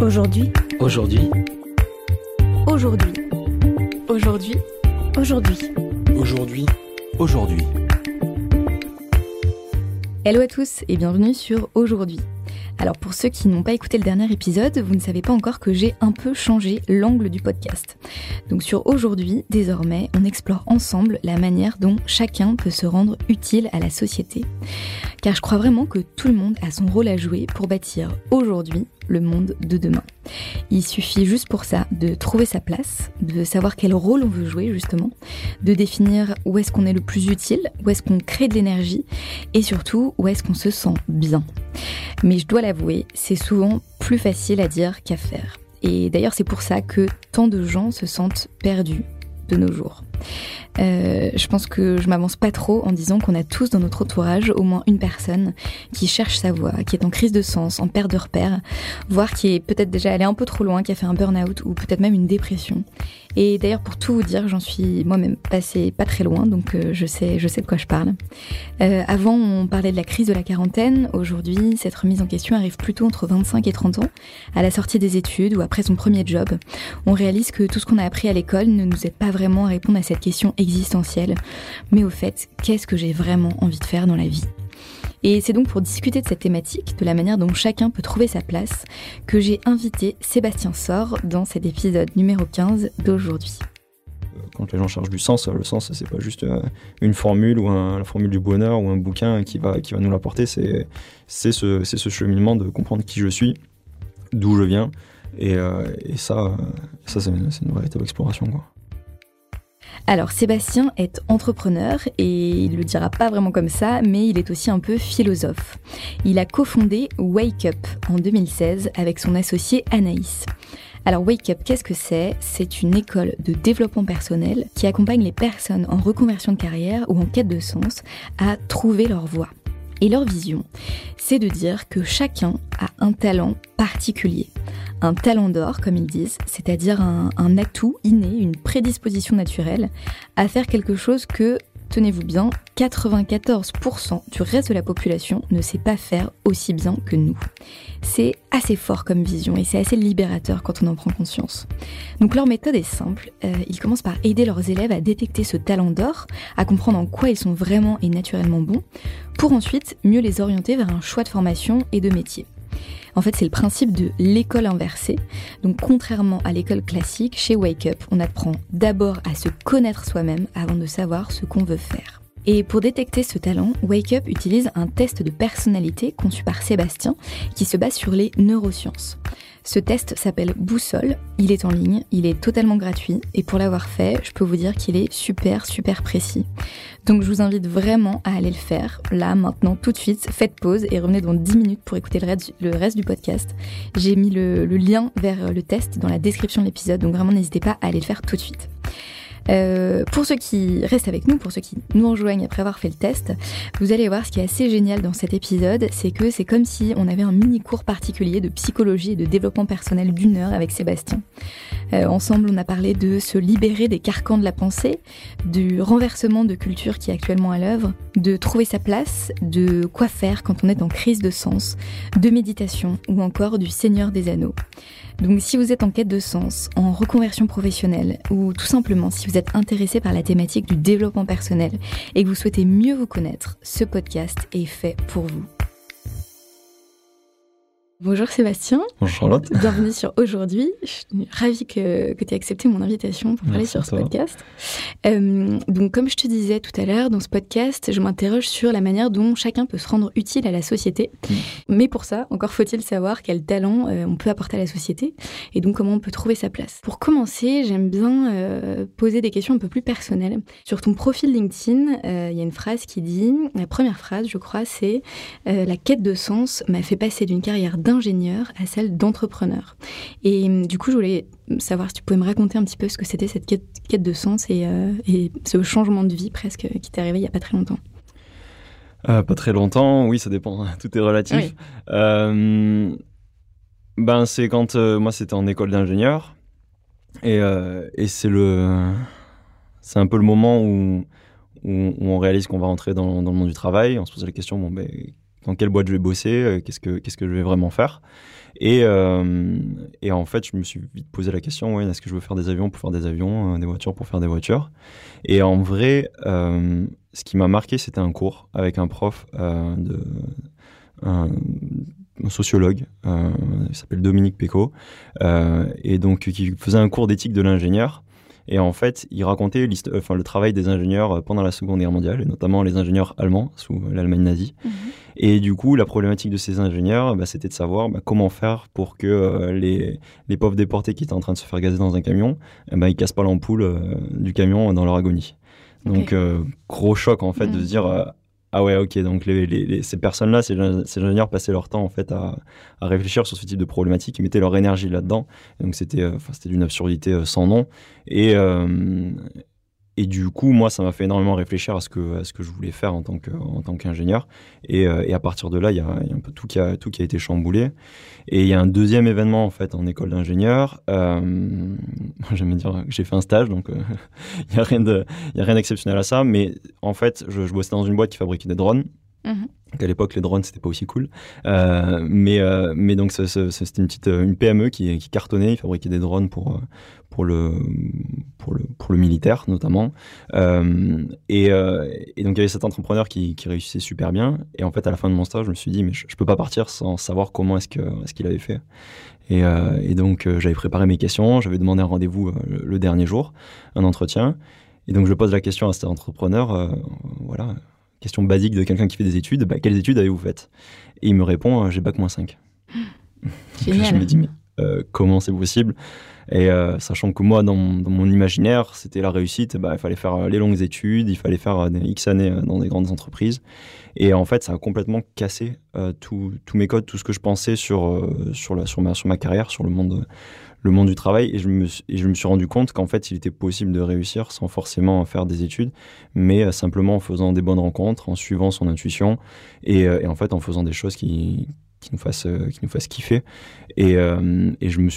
Aujourd'hui. Aujourd'hui. Aujourd'hui. Aujourd'hui. Aujourd'hui. Aujourd'hui. Aujourd'hui. Hello à tous et bienvenue sur Aujourd'hui. Alors pour ceux qui n'ont pas écouté le dernier épisode, vous ne savez pas encore que j'ai un peu changé l'angle du podcast. Donc sur aujourd'hui, désormais, on explore ensemble la manière dont chacun peut se rendre utile à la société. Car je crois vraiment que tout le monde a son rôle à jouer pour bâtir aujourd'hui le monde de demain. Il suffit juste pour ça de trouver sa place, de savoir quel rôle on veut jouer justement, de définir où est-ce qu'on est le plus utile, où est-ce qu'on crée de l'énergie et surtout où est-ce qu'on se sent bien. Mais je dois l'avouer, c'est souvent plus facile à dire qu'à faire. Et d'ailleurs c'est pour ça que tant de gens se sentent perdus de nos jours. Euh, je pense que je m'avance pas trop en disant qu'on a tous dans notre entourage au moins une personne qui cherche sa voie, qui est en crise de sens, en perte de repère, voire qui est peut-être déjà allé un peu trop loin, qui a fait un burn-out ou peut-être même une dépression. Et d'ailleurs, pour tout vous dire, j'en suis moi-même passée pas très loin, donc euh, je sais, je sais de quoi je parle. Euh, avant, on parlait de la crise de la quarantaine. Aujourd'hui, cette remise en question arrive plutôt entre 25 et 30 ans, à la sortie des études ou après son premier job. On réalise que tout ce qu'on a appris à l'école ne nous aide pas vraiment à répondre à cette question existentielle. Mais au fait, qu'est-ce que j'ai vraiment envie de faire dans la vie? Et c'est donc pour discuter de cette thématique, de la manière dont chacun peut trouver sa place, que j'ai invité Sébastien Sor dans cet épisode numéro 15 d'aujourd'hui. Quand les gens cherchent du sens, le sens, c'est pas juste euh, une formule ou la formule du bonheur ou un bouquin qui va, qui va nous l'apporter, c'est ce, ce cheminement de comprendre qui je suis, d'où je viens, et, euh, ça, ça c'est une, une véritable exploration. Quoi. Alors Sébastien est entrepreneur et il le dira pas vraiment comme ça, mais il est aussi un peu philosophe. Il a cofondé Wake Up en 2016 avec son associé Anaïs. Alors Wake Up, qu'est-ce que c'est? C'est une école de développement personnel qui accompagne les personnes en reconversion de carrière ou en quête de sens à trouver leur voie. Et leur vision, c'est de dire que chacun a un talent particulier. Un talent d'or, comme ils disent, c'est-à-dire un, atout inné, une prédisposition naturelle à faire quelque chose que tenez-vous bien, 94% du reste de la population ne sait pas faire aussi bien que nous. C'est assez fort comme vision et c'est assez libérateur quand on en prend conscience. Donc leur méthode est simple, euh, ils commencent par aider leurs élèves à détecter ce talent d'or, à comprendre en quoi ils sont vraiment et naturellement bons, pour ensuite mieux les orienter vers un choix de formation et de métier. En fait, c'est le principe de l'école inversée. Donc, contrairement à l'école classique, chez Wake Up, on apprend d'abord à se connaître soi-même avant de savoir ce qu'on veut faire. Et pour détecter ce talent, Wake Up utilise un test de personnalité conçu par Sébastien qui se base sur les neurosciences. Ce test s'appelle Boussole, il est en ligne, il est totalement gratuit et pour l'avoir fait, je peux vous dire qu'il est super super précis. Donc je vous invite vraiment à aller le faire, là, maintenant, tout de suite, faites pause et revenez dans 10 minutes pour écouter le reste, du podcast. J'ai mis le lien vers le test dans la description de l'épisode, donc vraiment n'hésitez pas à aller le faire tout de suite. Euh, pour ceux qui restent avec nous, pour ceux qui nous rejoignent après avoir fait le test, vous allez voir ce qui est assez génial dans cet épisode, c'est que c'est comme si on avait un mini cours particulier de psychologie et de développement personnel d'une heure avec Sébastien. Euh, ensemble, on a parlé de se libérer des carcans de la pensée, du renversement de culture qui est actuellement à l'œuvre, de trouver sa place, de quoi faire quand on est en crise de sens, de méditation ou encore du Seigneur des Anneaux. Donc si vous êtes en quête de sens, en reconversion professionnelle ou tout simplement si vous êtes intéressé par la thématique du développement personnel et que vous souhaitez mieux vous connaître, ce podcast est fait pour vous. Bonjour Sébastien. Bonjour Charlotte. Bienvenue sur Aujourd'hui. Je suis ravie que, que tu aies accepté mon invitation pour parler sur ce podcast. Euh, donc, comme je te disais tout à l'heure, dans ce podcast, je m'interroge sur la manière dont chacun peut se rendre utile à la société. Mm. Mais pour ça, encore faut-il savoir quel talent euh, on peut apporter à la société et donc comment on peut trouver sa place. Pour commencer, j'aime bien euh, poser des questions un peu plus personnelles. Sur ton profil LinkedIn, il y a une phrase qui dit, la première phrase, je crois, c'est La quête de sens m'a fait passer d'une carrière d'ingénieur à celle d'entrepreneur. Et hum, du coup, je voulais savoir si tu pouvais me raconter un petit peu ce que c'était cette quête, de sens euh, et, ce changement de vie presque qui t'est arrivé il n'y a pas très longtemps. Euh, pas très longtemps, oui, ça dépend, tout est relatif. Euh, ben, c'est quand moi c'était en école d'ingénieur et, et c'est le, c'est un peu le moment où, où, on réalise qu'on va rentrer dans, dans, le monde du travail. On se pose la question, bon, ben, dans quelle boîte je vais bosser, qu'est-ce que qu'est-ce que je vais vraiment faire. Et, et en fait, je me suis vite posé la question, ouais, est-ce que je veux faire des avions pour faire des avions, des voitures pour faire des voitures Et en vrai, ce qui m'a marqué, c'était un cours avec un prof de un, sociologue, euh, il s'appelle Dominique Péco, euh, et donc qui faisait un cours d'éthique de l'ingénieur. Et en fait, il racontait le travail des ingénieurs pendant la Seconde Guerre mondiale, et notamment les ingénieurs allemands sous l'Allemagne nazie. Mhm. Et du coup, la problématique de ces ingénieurs, bah, c'était de savoir bah, comment faire pour que euh, les, les, pauvres déportés qui étaient en train de se faire gazer dans un camion, eh ben, ils cassent pas l'ampoule du camion dans leur agonie. Donc, gros choc en fait de mhm. se dire ah ouais, ok. Donc les, ces personnes-là, ces, ingénieurs passaient leur temps en fait à, réfléchir sur ce type de problématique, ils mettaient leur énergie là-dedans. Donc c'était, euh, c'était d'une absurdité euh, sans nom. Et, euh, et du coup, moi, ça m'a fait énormément réfléchir à ce que, à ce que je voulais faire en tant, tant qu'ingénieur. Et, euh, et, à partir de là, il y, a, un peu tout qui, a, tout qui a été chamboulé. Et il y a un deuxième événement, en fait, en école d'ingénieur. Euh, J'aime dire que j'ai fait un stage, donc euh, il n'y a rien d'exceptionnel à ça. Mais en fait, je, je bossais dans une boîte qui fabriquait des drones. Mhm. À l'époque, les drones, c'était pas aussi cool. Euh, mais, euh, mais donc, c'était une petite une PME qui, cartonnait. Ils fabriquaient des drones pour, le, militaire, notamment. Euh, et, donc, il y avait cet entrepreneur qui, réussissait super bien. Et en fait, à la fin de mon stage, je me suis dit, mais je, peux pas partir sans savoir comment est-ce qu'il avait fait. Et, donc, j'avais préparé mes questions. J'avais demandé un rendez-vous le, dernier jour, un entretien. Et donc, je pose la question à cet entrepreneur. voilà question basique de quelqu'un qui fait des études, bah, quelles études avez-vous faites? Et il me répond, euh, j'ai bac moins 5. je me dis, mais euh, comment c'est possible? Et euh, sachant que moi, dans mon, imaginaire, c'était la réussite, bah, il fallait faire les longues études, il fallait faire des X années dans des grandes entreprises. Et en fait, ça a complètement cassé tous mes codes, tout ce que je pensais sur, sur, la, sur, ma, sur ma carrière, sur le monde le monde du travail et je me, suis rendu compte qu'en fait il était possible de réussir sans forcément faire des études mais euh, simplement en faisant des bonnes rencontres en suivant son intuition et, euh, en fait en faisant des choses qui, nous fassent euh, qui nous fassent kiffer. Et, je me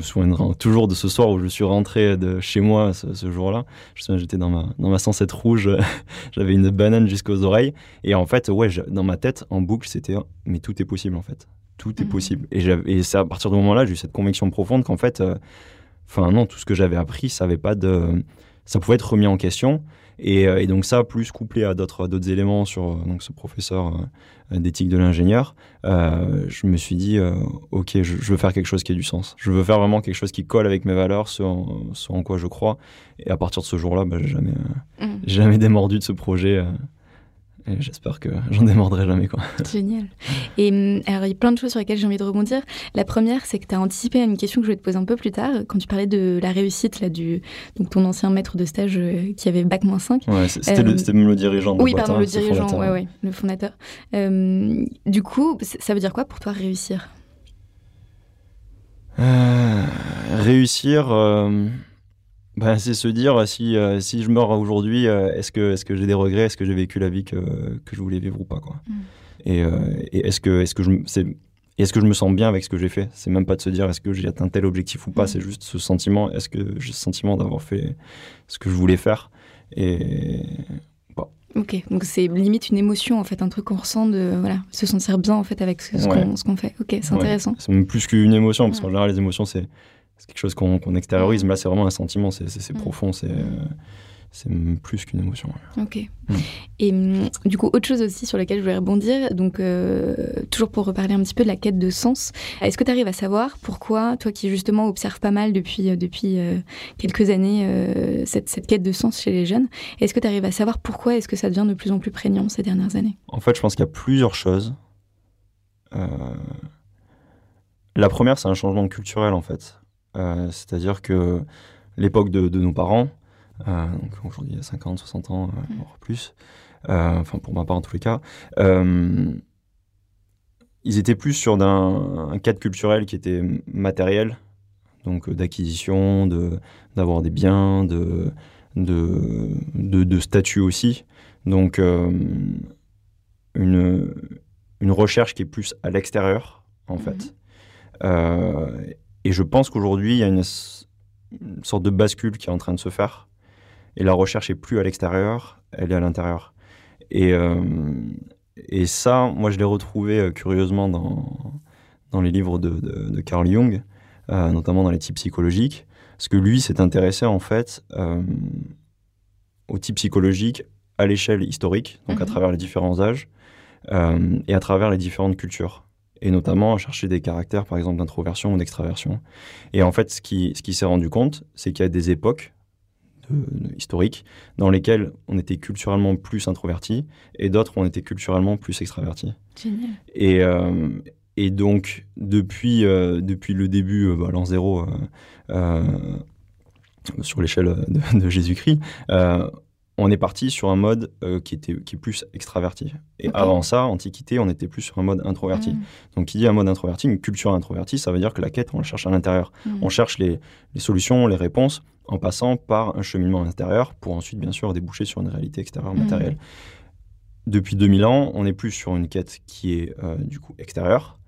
souviendrai toujours de ce soir où je suis rentré de chez moi ce, jour-là. Je j'étais dans ma dans ma 107 rouge j'avais une banane jusqu'aux oreilles et en fait ouais dans ma tête en boucle c'était mais tout est possible en fait tout est mhm. possible. Et, et c'est à partir du moment-là, j'ai eu cette conviction profonde qu'en fait, euh, enfin non, tout ce que j'avais appris, ça avait pas de, ça pouvait être remis en question. Et, euh, et donc ça, plus couplé à d'autres d'autres éléments sur euh, donc ce professeur d'éthique de l'ingénieur, je me suis dit, ok, je, veux faire quelque chose qui ait du sens. Je veux faire vraiment quelque chose qui colle avec mes valeurs, ce en, en quoi je crois. Et à partir de ce jour-là, bah, j'ai jamais, mhm. jamais démordu de ce projet. J'espère que j'en démordrai jamais. Quoi. Génial. Et hum, alors, il y a plein de choses sur lesquelles j'ai envie de rebondir. La première, c'est que tu as anticipé à une question que je vais te poser un peu plus tard, quand tu parlais de la réussite là, du donc, ton ancien maître de stage euh, qui avait Bac 5. Ouais, c'était euh, même le dirigeant. Oui, pardon, le dirigeant, ouais, ouais, le fondateur. Euh, du coup, ça veut dire quoi pour toi réussir? Réussir. Ben, c'est se dire si, euh, si je meurs aujourd'hui, euh, est-ce que, est que j'ai des regrets? Est-ce que j'ai vécu la vie que, que, je voulais vivre ou pas quoi? Mm. Et, euh, et est-ce que, est -ce que je, c'est, est-ce que je me sens bien avec ce que j'ai fait? C'est même pas de se dire est-ce que j'ai atteint tel objectif ou pas, mm. c'est juste ce sentiment, est-ce que j'ai ce sentiment d'avoir fait ce que je voulais faire? Et Ok, donc c'est limite une émotion en fait, un truc qu'on ressent de voilà, se sentir bien en fait avec ce, qu'on fait. Ok, c'est intéressant. C'est même plus qu'une émotion parce qu'en général les émotions c'est c'est quelque chose qu'on extériorise. Mais là, c'est vraiment un sentiment, c'est mm. profond, c'est c'est plus qu'une émotion. Ok. Mm. Et mm, du coup, autre chose aussi sur laquelle je voulais rebondir, donc euh, toujours pour reparler un petit peu de la quête de sens, est-ce que tu arrives à savoir pourquoi, toi qui justement observes pas mal depuis, euh, depuis euh, quelques années cette, cette, quête de sens chez les jeunes, est-ce que tu arrives à savoir pourquoi est-ce que ça devient de plus en plus prégnant ces dernières années? En fait, je pense qu'il y a plusieurs choses. La première, c'est un changement culturel en fait. Euh, c'est-à-dire que l'époque de, nos parents, euh, aujourd'hui il y a 50, 60 ans, euh, voire plus, enfin pour ma part en tous les cas, ils étaient plus sur un, cadre culturel qui était matériel, donc d'acquisition, d'avoir des biens, de, de, de, statut aussi. Donc une, une recherche qui est plus à l'extérieur, en fait. Mm-hmm. Et je pense qu'aujourd'hui, il y a une, sorte de bascule qui est en train de se faire. Et la recherche est plus à l'extérieur, elle est à l'intérieur. Et, euh, et ça, moi, je l'ai retrouvé euh, curieusement dans, dans les livres de, de, Carl Jung, euh, notamment dans les types psychologiques, parce que lui s'est intéressé en fait aux types psychologiques à l'échelle historique, donc à mhm. travers les différents âges et à travers les différentes cultures et notamment à chercher des caractères, par exemple, d'introversion ou d'extraversion. Et en fait, ce qui, ce qui s'est rendu compte, c'est qu'il y a des époques historiques dans lesquelles on était culturellement plus introverti et d'autres on était culturellement plus extraverti. Génial. Et, euh, et donc, depuis, euh, depuis le début, euh, bah, l'an zéro, sur l'échelle de, de Jésus-Christ, on est parti sur un mode euh, qui, était, qui est plus extraverti. Et avant ça, Antiquité, on était plus sur un mode introverti. Mm. Donc, qui dit un mode introverti, une culture introvertie, ça veut dire que la quête, on la cherche à l'intérieur. Mm. On cherche les, solutions, les réponses, en passant par un cheminement intérieur pour ensuite, bien sûr, déboucher sur une réalité extérieure mm. matérielle. Depuis 2000 ans, on est plus sur une quête qui est, euh, du coup, extérieure.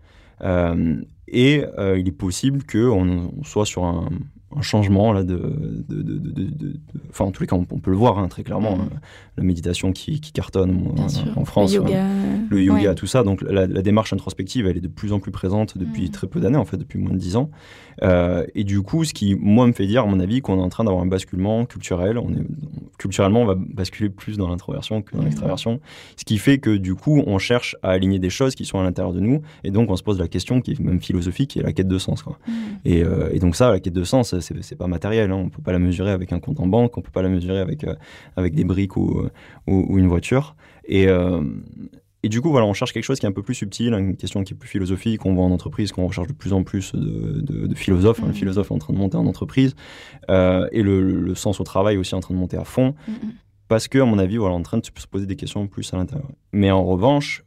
Euh, et il est possible qu'on soit sur un, un changement là de, de, enfin en tous les cas on, peut le voir hein, très clairement mm. hein, la méditation qui, qui cartonne en France le yoga, le yoga tout ça. Donc la, démarche introspective elle est de plus en plus présente depuis mm. très peu d'années en fait depuis moins de dix ans. Euh, et du coup ce qui moi me fait dire à mon avis qu'on est en train d'avoir un basculement culturel. On est culturellement on va basculer plus dans l'introversion que dans mm. l'extraversion ce qui fait que du coup on cherche à aligner des choses qui sont à l'intérieur de nous et donc on se pose la question qui est même philosophique qui est la quête de sens quoi. Et, euh, et donc ça la quête de sens c'est pas matériel. Hein. On peut pas la mesurer avec un compte en banque, on peut pas la mesurer avec, euh, avec des briques ou, ou, une voiture. Et, euh, et du coup, voilà, on cherche quelque chose qui est un peu plus subtil, une question qui est plus philosophique. On voit en entreprise qu'on recherche de plus en plus de, de, philosophes. Hein. Le mmh. philosophe est en train de monter en entreprise. Euh, et le, le, sens au travail aussi en train de monter à fond. Mmh, mmh. Parce que, à mon avis, voilà, on est en train de se poser des questions plus à l'intérieur. Mais en revanche,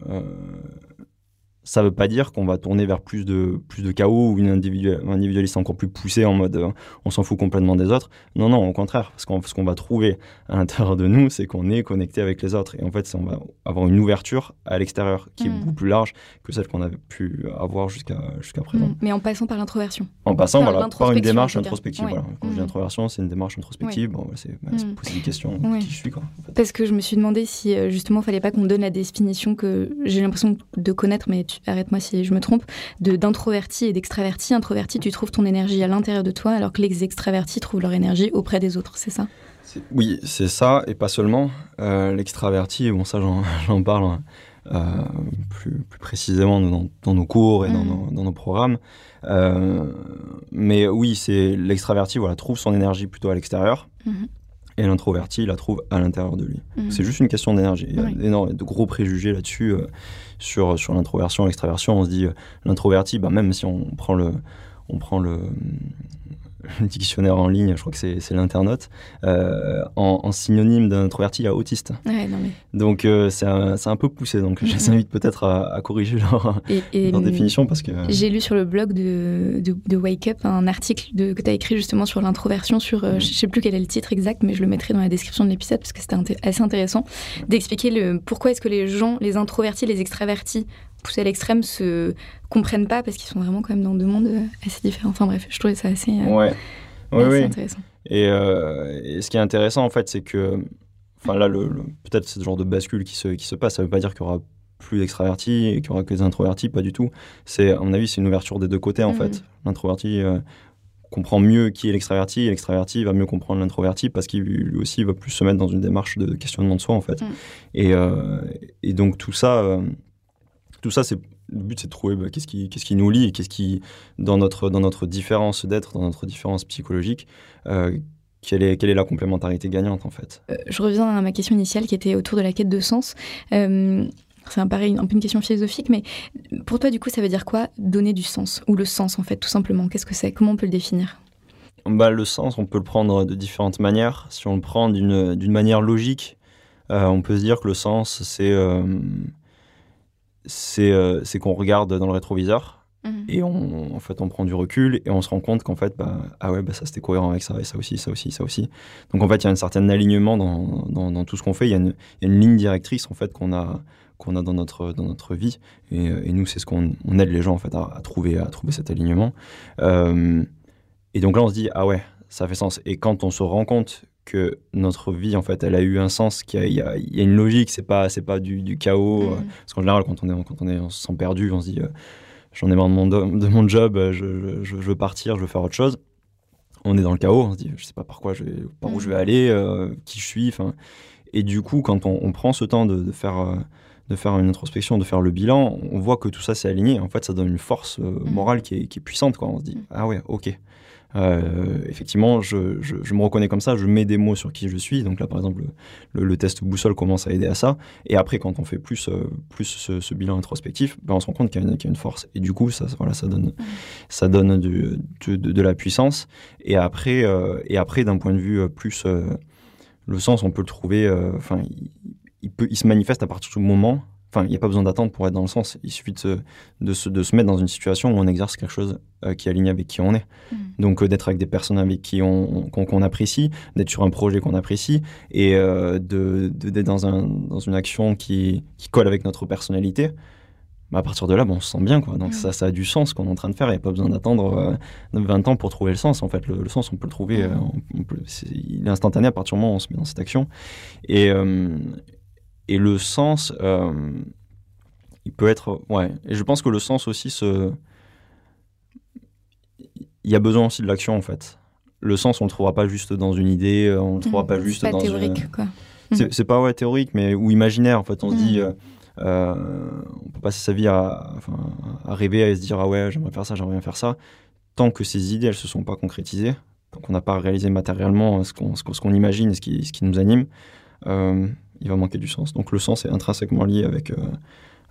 ça ne veut pas dire qu'on va tourner vers plus de, plus de chaos ou une individualiste encore plus poussé en mode euh, on s'en fout complètement des autres. Non, non, au contraire. Parce qu'on, ce qu'on va trouver à l'intérieur de nous, c'est qu'on est connecté avec les autres. Et en fait, on va avoir une ouverture à l'extérieur qui est mm. beaucoup plus large que celle qu'on avait pu avoir jusqu'à, jusqu'à présent. Mm. Mais en passant par l'introversion. En passant voilà, par une démarche introspective. Voilà. Quand je dis mm. introversion, c'est une démarche introspective. Bon, c'est, bah, poser des questions. Qui je suis, quoi, Parce que je me suis demandé si euh, justement, il fallait pas qu'on donne la définition que j'ai l'impression de connaître, mais tu arrête-moi si je me trompe, d'introverti et d'extraverti. Introverti, tu trouves ton énergie à l'intérieur de toi, alors que les extravertis trouvent leur énergie auprès des autres, c'est ça? Oui, c'est ça, et pas seulement. Euh, l'extraverti, bon ça j'en parle euh, plus, précisément dans, nos cours et dans, mm. nos, programmes. Euh, mais oui, c'est l'extraverti voilà, trouve son énergie plutôt à l'extérieur. Mm-hmm et l'introverti la trouve à l'intérieur de lui. Mhm. C'est juste une question d'énergie. Il y a énormément de gros préjugés là-dessus euh, sur, sur l'introversion, l'extraversion. On se dit euh, l'introverti, bah, même si on prend le, on prend le, le dictionnaire en ligne, je crois que c'est l'internaute, euh, en, synonyme d'un introverti, a autiste. Donc euh, c'est un, peu poussé, donc je les invite peut-être à, corriger leur, définition parce que... J'ai lu sur le blog de, de, Wake Up un article de, que tu as écrit justement sur l'introversion, sur, euh, je sais plus quel est le titre exact, mais je le mettrai dans la description de l'épisode parce que c'était assez intéressant d'expliquer pourquoi est-ce que les gens, les introvertis, les extravertis poussés à l'extrême se comprennent pas parce qu'ils sont vraiment quand même dans deux mondes euh, assez différents. Enfin bref, je trouvais ça assez, euh, ouais. oui, intéressant. Euh, et, ce qui est intéressant en fait, c'est que, enfin là, le, peut-être ce genre de bascule qui se, qui se passe, ça veut pas dire qu'il y aura plus d'extravertis et qu'il y aura que des introvertis, pas du tout. C'est, à mon avis, c'est une ouverture des deux côtés en mm. fait. L'introverti comprend mieux qui est l'extraverti et l'extraverti va mieux comprendre l'introverti parce qu'il lui aussi va plus se mettre dans une démarche de questionnement de soi en fait. Et, et, donc tout ça tout ça, c'est le but, c'est de trouver bah, qu'est-ce qui, qu'est-ce qui nous lie et qu'est-ce qui, dans notre, dans notre différence d'être, dans notre différence psychologique, euh, quelle est, quelle est la complémentarité gagnante en fait? Euh, Je reviens à ma question initiale qui était autour de la quête de sens. Euh, c'est un, pareil, un peu une question philosophique, mais pour toi, du coup, ça veut dire quoi donner du sens Ou le sens, en fait, tout simplement? Qu'est-ce que c'est? Comment on peut le définir? Bah, Le sens, on peut le prendre de différentes manières. Si on le prend d'une, d'une manière logique, on peut se dire que le sens, c'est euh, c'est qu'on regarde dans le rétroviseur mhm. et on, en fait, on prend du recul et on se rend compte qu'en fait, bah, ah ouais, bah, ça c'était cohérent avec ça et ça aussi, ça aussi, ça aussi. Donc en fait, il y a un certain alignement dans, dans, tout ce qu'on fait. Il y, a une, ligne directrice en fait qu'on a qu'on a dans notre dans notre vie et, et nous c'est ce qu'on on aide les gens en fait à, trouver à trouver cet alignement euh, et donc là on se dit ah ouais ça fait sens et quand on se rend compte que notre vie, en fait, elle a eu un sens, qu'il y, y a une logique, c'est pas, c'est pas du, du chaos. Mm. euh, Parce qu'en général, quand on, est, quand on, est, on se sent perdu, on se dit, euh, j'en ai marre de mon, do- de mon job, euh, je, je- je veux partir, je veux faire autre chose. On est dans le chaos, on se dit, je sais pas par quoi, je vais, par où Mm. je vais aller, euh, qui je suis. enfin Et du coup, quand on, on prend ce temps de, de faire... euh, de faire une introspection, de faire le bilan, on voit que tout ça s'est aligné. En fait, ça donne une force euh, morale qui est, qui est puissante. Quoi. On se dit, Mm. ah ouais, ok. Euh, effectivement, je, je- je me reconnais comme ça, je mets des mots sur qui je suis. Donc là, par exemple, le, le test boussole commence à aider à ça. Et après, quand on fait plus, euh, plus ce, ce bilan introspectif, ben, on se rend compte qu'il y, a une- qu'il y a une force. Et du coup, ça, voilà, ça donne, ça donne du- de, de la puissance. Et après, euh, et après d'un point de vue plus... le sens, on peut le trouver... Enfin, il, il peut, il se manifeste à partir du moment... Enfin, il n'y a pas besoin d'attendre pour être dans le sens. Il suffit de se, de se, de se mettre dans une situation où on exerce quelque chose euh, qui est aligné avec qui on est. Mm. Donc, euh, d'être avec des personnes avec qui on, qu'on, apprécie, d'être sur un projet qu'on apprécie et euh, de, de- d'être dans, un, dans une action qui, qui colle avec notre personnalité. Bah, à partir de là, bon, on se sent bien. Quoi. Donc, Mm. ça, ça a du sens qu'on est en train de faire. Il n'y a pas besoin d'attendre euh, 20 ans pour trouver le sens. En fait, le, le sens, on peut le trouver. Mm. euh, on- on peut- c'est- il est instantané à partir du moment où on se met dans cette action. Et, euh, et le sens, euh, il peut être. Ouais. Et je pense que le sens aussi se. Il y a besoin aussi de l'action, en fait. Le sens, on le trouvera pas juste dans une idée, euh, on le trouvera pas C'est juste pas dans une- théorique, quoi. c'est c'est pas ouais, théorique, mais ou imaginaire. En fait, on se dit, euh, euh, on peut passer sa vie à, à rêver, à se dire ah ouais, j'aimerais faire ça, j'aimerais bien faire ça. Tant que ces idées, elles se sont pas concrétisées, tant qu'on n'a pas réalisé matériellement ce qu'on ce qu'on- ce qu'on imagine et ce qui, ce qui nous anime, euh, il va manquer du sens. Donc le sens est intrinsèquement lié avec euh,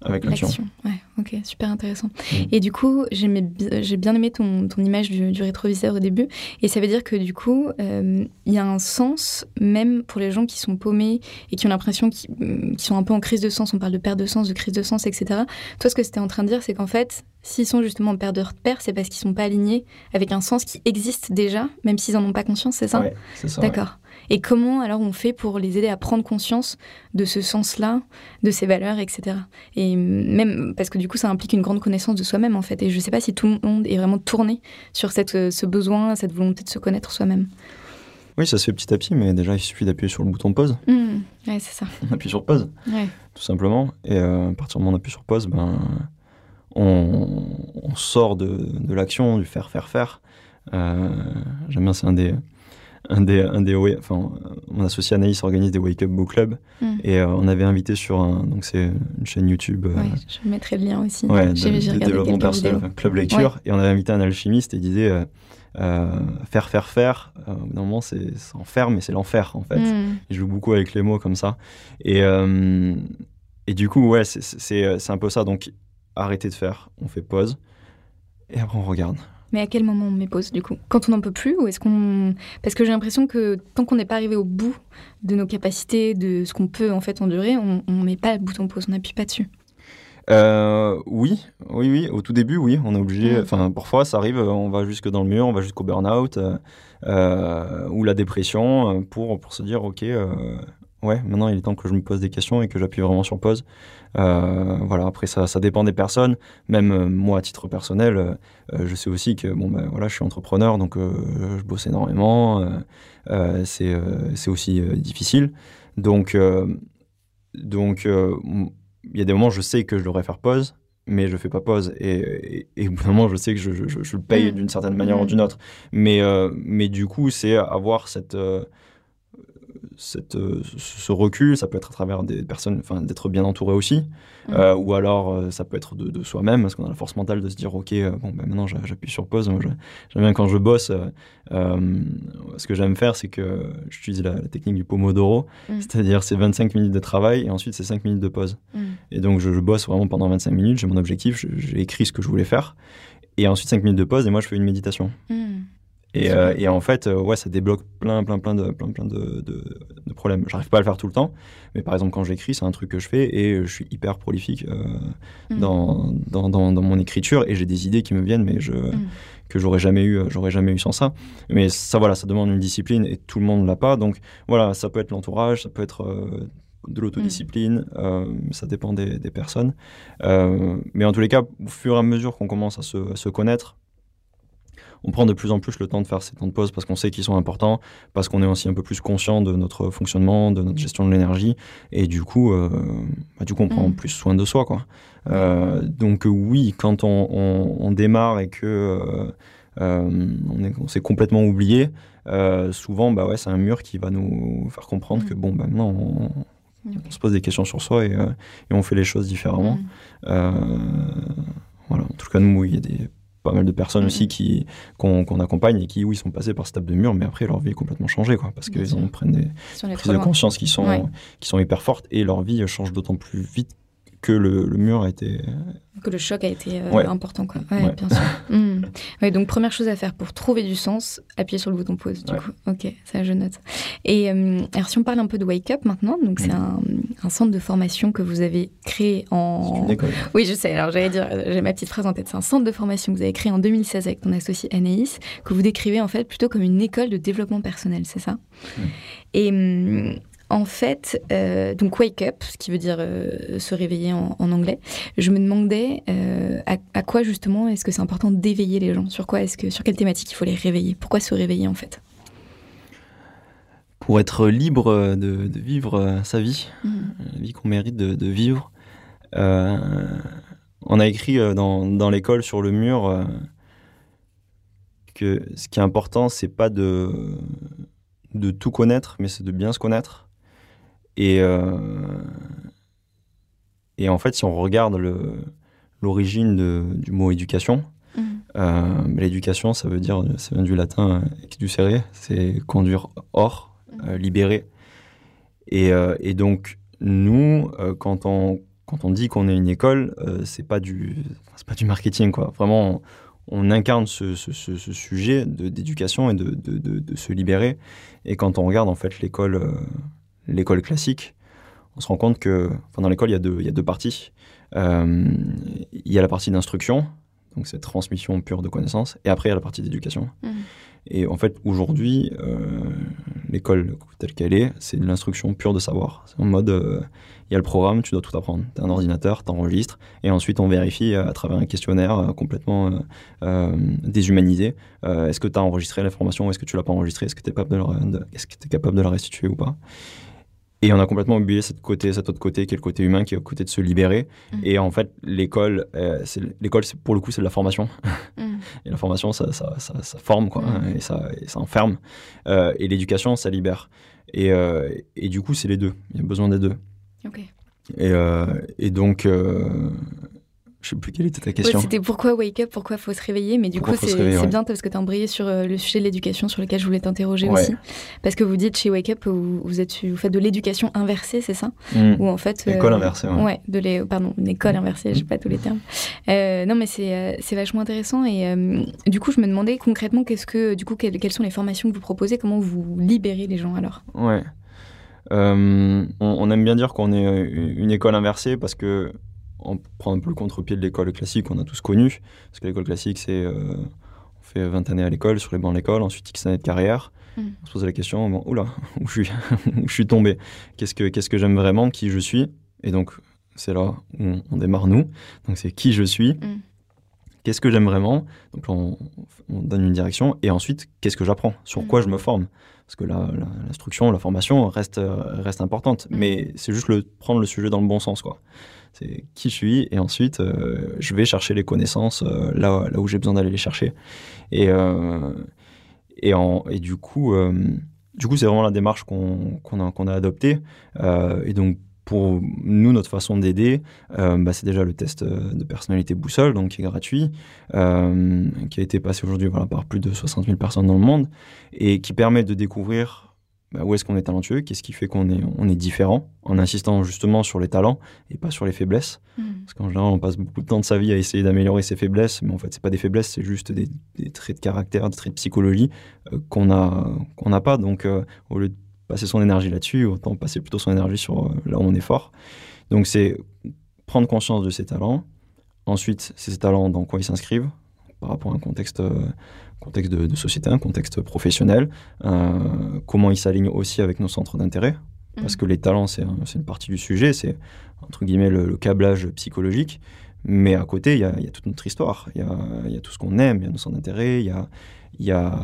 avec l'action. Ouais, ok, super intéressant. Mm. Et du coup, j'ai bien aimé ton, ton image du, du rétroviseur au début, et ça veut dire que du coup, euh, il y a un sens, même pour les gens qui sont paumés et qui ont l'impression qu'ils mm, qu'ils sont un peu en crise de sens, on parle de perte de sens, de crise de sens, etc. Toi, ce que c'était en train de dire, c'est qu'en fait, s'ils sont justement en perte de repère, c'est parce qu'ils sont pas alignés avec un sens qui existe déjà, même s'ils en ont pas conscience, c'est ça Ouais, c'est ça. ouais. D'accord. Et comment alors on fait pour les aider à prendre conscience de ce sens-là, de ces valeurs, etc. Et même parce que du coup ça implique une grande connaissance de soi-même en fait. Et je ne sais pas si tout le monde est vraiment tourné sur cette, euh, ce besoin, cette volonté de se connaître soi-même. Oui, ça se fait petit à petit, mais déjà il suffit d'appuyer sur le bouton pause. Hmm, Ouais, c'est ça. On appuie sur pause. Ouais. tout simplement. Et euh, à partir du moment où on appuie sur pause, ben, on, on sort de, de l'action, du faire, faire, faire. Euh, J'aime bien, c'est un des, un des, un des, enfin, mon associé Anaïs organise des Wake Up Book Club Mm. et euh, on avait invité sur un, donc c'est une chaîne YouTube. euh, Ouais, je mettrai le lien aussi. ouais, J'ai développement personnel, enfin, club lecture, et on avait invité un alchimiste et il disait euh, faire, faire, faire. Au bout d'un moment, c'est c'est en faire, mais c'est l'enfer en fait. Hmm, Il joue beaucoup avec les mots comme ça. Et, et du coup, ouais, c'est un peu ça. Donc, arrêtez de faire, on fait pause, et après on regarde. Mais à quel moment on met pause du coup? Quand on n'en peut plus ou est-ce qu'on? Parce que j'ai l'impression que tant qu'on n'est pas arrivé au bout de nos capacités, de ce qu'on peut en fait endurer, on ne met pas le bouton pause, on n'appuie pas dessus. Euh, oui, oui, oui. Au tout début, oui, on est obligé. Enfin, parfois, ça arrive, on va jusque dans le mur, on va jusqu'au burn-out euh, euh, ou la dépression euh, pour, pour se dire, ok, euh, ouais, maintenant il est temps que je me pose des questions et que j'appuie vraiment sur pause. Euh, voilà. Après, ça, ça dépend des personnes. Même euh, moi, à titre personnel, euh, je sais aussi que bon, ben voilà, je suis entrepreneur, donc je bosse énormément. c'est c'est aussi difficile. Donc, donc, il y a des moments, je sais que je devrais faire pause, mais je fais pas pause. Et, et, et au bout d'un moment, je sais que je, je, le paye Mm. d'une certaine manière ou Mm. d'une autre. Mais, mais du coup, c'est avoir cette, cette, euh, ce recul. Ça peut être à travers des personnes, enfin, d'être bien entouré aussi. Mm. Euh, ou alors, euh, ça peut être de, de soi-même, parce qu'on a la force mentale de se dire, OK, bon, ben maintenant, j'a- j'appuie sur pause. Moi, J'aime bien quand je bosse. euh, ce que j'aime faire, c'est que j'utilise la, la technique du Pomodoro. Mm. C'est-à-dire, c'est 25 minutes de travail et ensuite, c'est 5 minutes de pause. Mm. Et donc, je, je bosse vraiment pendant 25 minutes, j'ai mon objectif, je- j'ai écrit ce que je voulais faire. Et ensuite, 5 minutes de pause, et moi, je fais une méditation. Et, euh, et en fait, euh, ouais, ça débloque plein, plein, plein de, plein, plein de, de, de problèmes. J'arrive pas à le faire tout le temps, mais par exemple, quand j'écris, c'est un truc que je fais et je suis hyper prolifique euh, Mm. dans, dans, dans, dans mon écriture et j'ai des idées qui me viennent, mais je, Mm. que j'aurais jamais eu, j'aurais jamais eu sans ça. Mais ça, voilà, ça demande une discipline et tout le monde l'a pas. Donc voilà, ça peut être l'entourage, ça peut être euh, de l'autodiscipline, euh, ça dépend des, des personnes. Euh, mais en tous les cas, au fur et à mesure qu'on commence à se, à se connaître, on prend de plus en plus le temps de faire ces temps de pause parce qu'on sait qu'ils sont importants, parce qu'on est aussi un peu plus conscient de notre fonctionnement, de notre gestion de l'énergie, et du coup, euh, bah, du coup, on prend Mm. plus soin de soi, quoi. Euh, donc oui, quand on, on- on démarre et que euh, euh, on est- on s'est complètement oublié, euh, souvent, bah ouais, c'est un mur qui va nous faire comprendre Mm. que bon, bah maintenant, on, se pose des questions sur soi et, euh, et on fait les choses différemment. Mm. Euh, voilà, en tout cas, nous, il y a des, pas mal de personnes Mhm. aussi qui, qu'on, accompagne et qui, oui, sont passés par cette étape de mur, mais après, leur vie est complètement changée, quoi, parce qu'ils en prennent des prises de conscience qui sont, Ouais. qui sont hyper fortes et leur vie change d'autant plus vite que le, le mur a été. Que le choc a été euh, Ouais. important, quoi. Ouais, Ouais. bien sûr. Mm. Ouais, donc, première chose à faire pour trouver du sens, appuyer sur le bouton pause, du coup. Ok, ça, je note. Et euh, alors, si on parle un peu de Wake Up maintenant, donc c'est Mm. un, un centre de formation que vous avez créé en. une école. Oui, je sais. Alors, j'allais dire, euh, j'ai ma petite phrase en tête. C'est un centre de formation que vous avez créé en 2016 avec ton associé Anaïs, que vous décrivez en fait plutôt comme une école de développement personnel, c'est ça? Mm. Et hum, en fait, euh, donc Wake Up, ce qui veut dire euh, se réveiller en, en anglais, je me demandais euh, à, à quoi justement est-ce que c'est important d'éveiller les gens? Sur quoi est-ce que sur quelle thématique il faut les réveiller? Pourquoi se réveiller en fait? Pour être libre de, de vivre sa vie, Mm. la vie qu'on mérite de, de vivre. On a écrit dans, dans l'école sur le mur que ce qui est important, c'est pas de, de tout connaître, mais c'est de bien se connaître. Et, euh, et en fait, si on regarde l'origine du mot éducation, Mm. euh, l'éducation, ça veut dire, ça vient du latin euh, exducere, c'est conduire hors, euh, libérer. Et, et donc, nous, quand, on, quand on dit qu'on est une école, euh, c'est pas du pas du marketing, quoi. Vraiment, on, on incarne ce, ce- ce- ce sujet d'éducation et de, de- de- de se libérer. Et quand on regarde, en fait, l'école euh, l'école classique, on se rend compte que enfin, dans l'école, il y, a deux- il y a deux parties. Euh, il y a la partie d'instruction, donc c'est transmission pure de connaissances, et après il y a la partie d'éducation. Mhm. Et en fait, aujourd'hui, euh, l'école telle qu'elle est, c'est de l'instruction pure de savoir. C'est en mode, euh, il y a le programme, tu dois tout apprendre. Tu as un ordinateur, tu enregistres, et ensuite on vérifie à travers un questionnaire complètement euh, déshumanisé. est-ce que tu as enregistré l'information est-ce que tu l'as pas enregistré Est-ce que tu es, capable de la- de- est-ce que t'es capable de la restituer ou pas? Et on a complètement oublié cette côté, cet autre côté qui est le côté humain, qui est le côté de se libérer. Mhm. Et en fait, l'école, euh, l'école, pour le coup, c'est de la formation. Mm. Et la formation, ça, ça, ça, ça forme, quoi, Mhm. hein, et, ça, et ça enferme. Euh, et l'éducation, ça libère. Et, euh, et du coup, c'est les deux. Il y a besoin des deux. Ok. Et, et donc, je sais plus quelle était ta Ouais, question. c'était pourquoi Wake Up, pourquoi faut se réveiller, mais du Pourquoi coup c'est ouais. bien parce que tu as embrayé sur euh, le sujet de l'éducation sur lequel je voulais t'interroger Ouais. aussi. Parce que vous dites chez Wake Up, vous, vous, êtes, vous faites de l'éducation inversée, c'est ça? Mm. Ou en fait, euh, École inversée, ouais. De l'é- pardon, une école inversée, je sais pas tous les termes. Euh, non, mais c'est vachement intéressant. Et euh, du coup, je me demandais concrètement, qu'est-ce que, du coup, quelles, quelles sont les formations que vous proposez? Comment vous libérez les gens alors? Ouais. On, on aime bien dire qu'on est une école inversée parce que on prend un peu le contre-pied de l'école classique qu'on a tous connu. Parce que l'école classique, c'est euh, on fait 20 années à l'école, sur les bancs de l'école, ensuite X années de carrière. Mm. On se pose la question, bon, oula, où je suis, où je suis tombé? Qu'est-ce que, qu'est-ce que j'aime vraiment Qui je suis? Et donc, c'est là où on, on démarre nous. Donc, c'est qui je suis Mm. Qu'est-ce que j'aime vraiment? Donc là, on, on donne une direction. Et ensuite, qu'est-ce que j'apprends? Sur quoi je me forme? Parce que la- la- l'instruction, la, formation reste, euh, reste importante. Mm. Mais c'est juste le, prendre le sujet dans le bon sens. quoi. C'est qui je suis. Et ensuite, euh, je vais chercher les connaissances euh, là, où j'ai besoin d'aller les chercher. Et, euh, et, du coup, du c'est vraiment la démarche qu'on a, adoptée. Et donc, pour nous, notre façon d'aider, bah, c'est déjà le test de personnalité boussole, donc qui est gratuit, qui a été passé aujourd'hui par plus de 60 000 personnes dans le monde, et qui permet de découvrir bah, où est-ce qu'on est talentueux, qu'est-ce qui fait qu'on est, on est différent, en insistant justement sur les talents et pas sur les faiblesses. Mm. Parce qu'en général, on passe beaucoup de temps de sa vie à essayer d'améliorer ses faiblesses, mais en fait, c'est pas des faiblesses, c'est juste des, des traits de caractère, des traits de psychologie euh, qu'on a qu'on n'a pas. Donc, euh, au lieu de passer son énergie là-dessus, autant passer plutôt son énergie sur euh, là où on est fort. Donc, c'est prendre conscience de ses talents. Ensuite, ces talents, dans quoi ils s'inscrivent par rapport à un contexte, contexte de, de société, un contexte professionnel. Euh, comment ils s'alignent aussi avec nos centres d'intérêt. Parce Mhm. que les talents, c'est un- c'est une partie du sujet, c'est entre guillemets le, le câblage psychologique. Mais à côté, il y a, il y a toute notre histoire, il y a, il y a tout ce qu'on aime, il y a nos centres d'intérêt, il y a, il y a...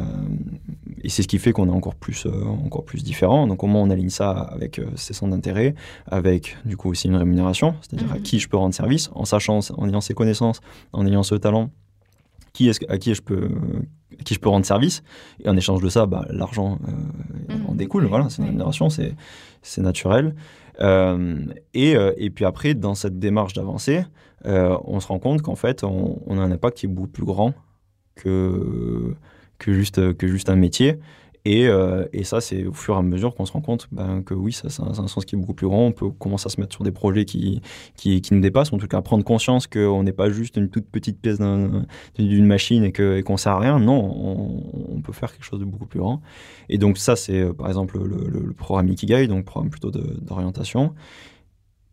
Et c'est ce qui fait qu'on est encore plus, euh, encore plus différent. Donc, comment on aligne ça avec euh, ces centres d'intérêt, avec du coup aussi une rémunération, c'est-à-dire à Mhm. qui je peux rendre service, en sachant, en ayant ses connaissances, en ayant ce talent, qui est à qui je peux, à qui je peux rendre service. Et en échange de ça, bah, l'argent euh, Mhm. en découle. Voilà, c'est une rémunération, c'est, c'est naturel. Euh, et, euh, et puis après, dans cette démarche d'avancée, euh, on se rend compte qu'en fait, on, on a un impact qui est beaucoup plus grand que, que, juste, que juste un métier. Et, euh, et ça, c'est au fur et à mesure qu'on se rend compte ben, que oui, ça, a un sens qui est beaucoup plus grand. On peut commencer à se mettre sur des projets qui, qui, nous dépassent, en tout cas prendre conscience qu'on n'est pas juste une toute petite pièce d'un- d'une machine et qu'on sert à rien. Non, on, peut faire quelque chose de beaucoup plus grand. Et donc ça, c'est euh, par exemple le, programme Ikigai, donc programme plutôt d'orientation.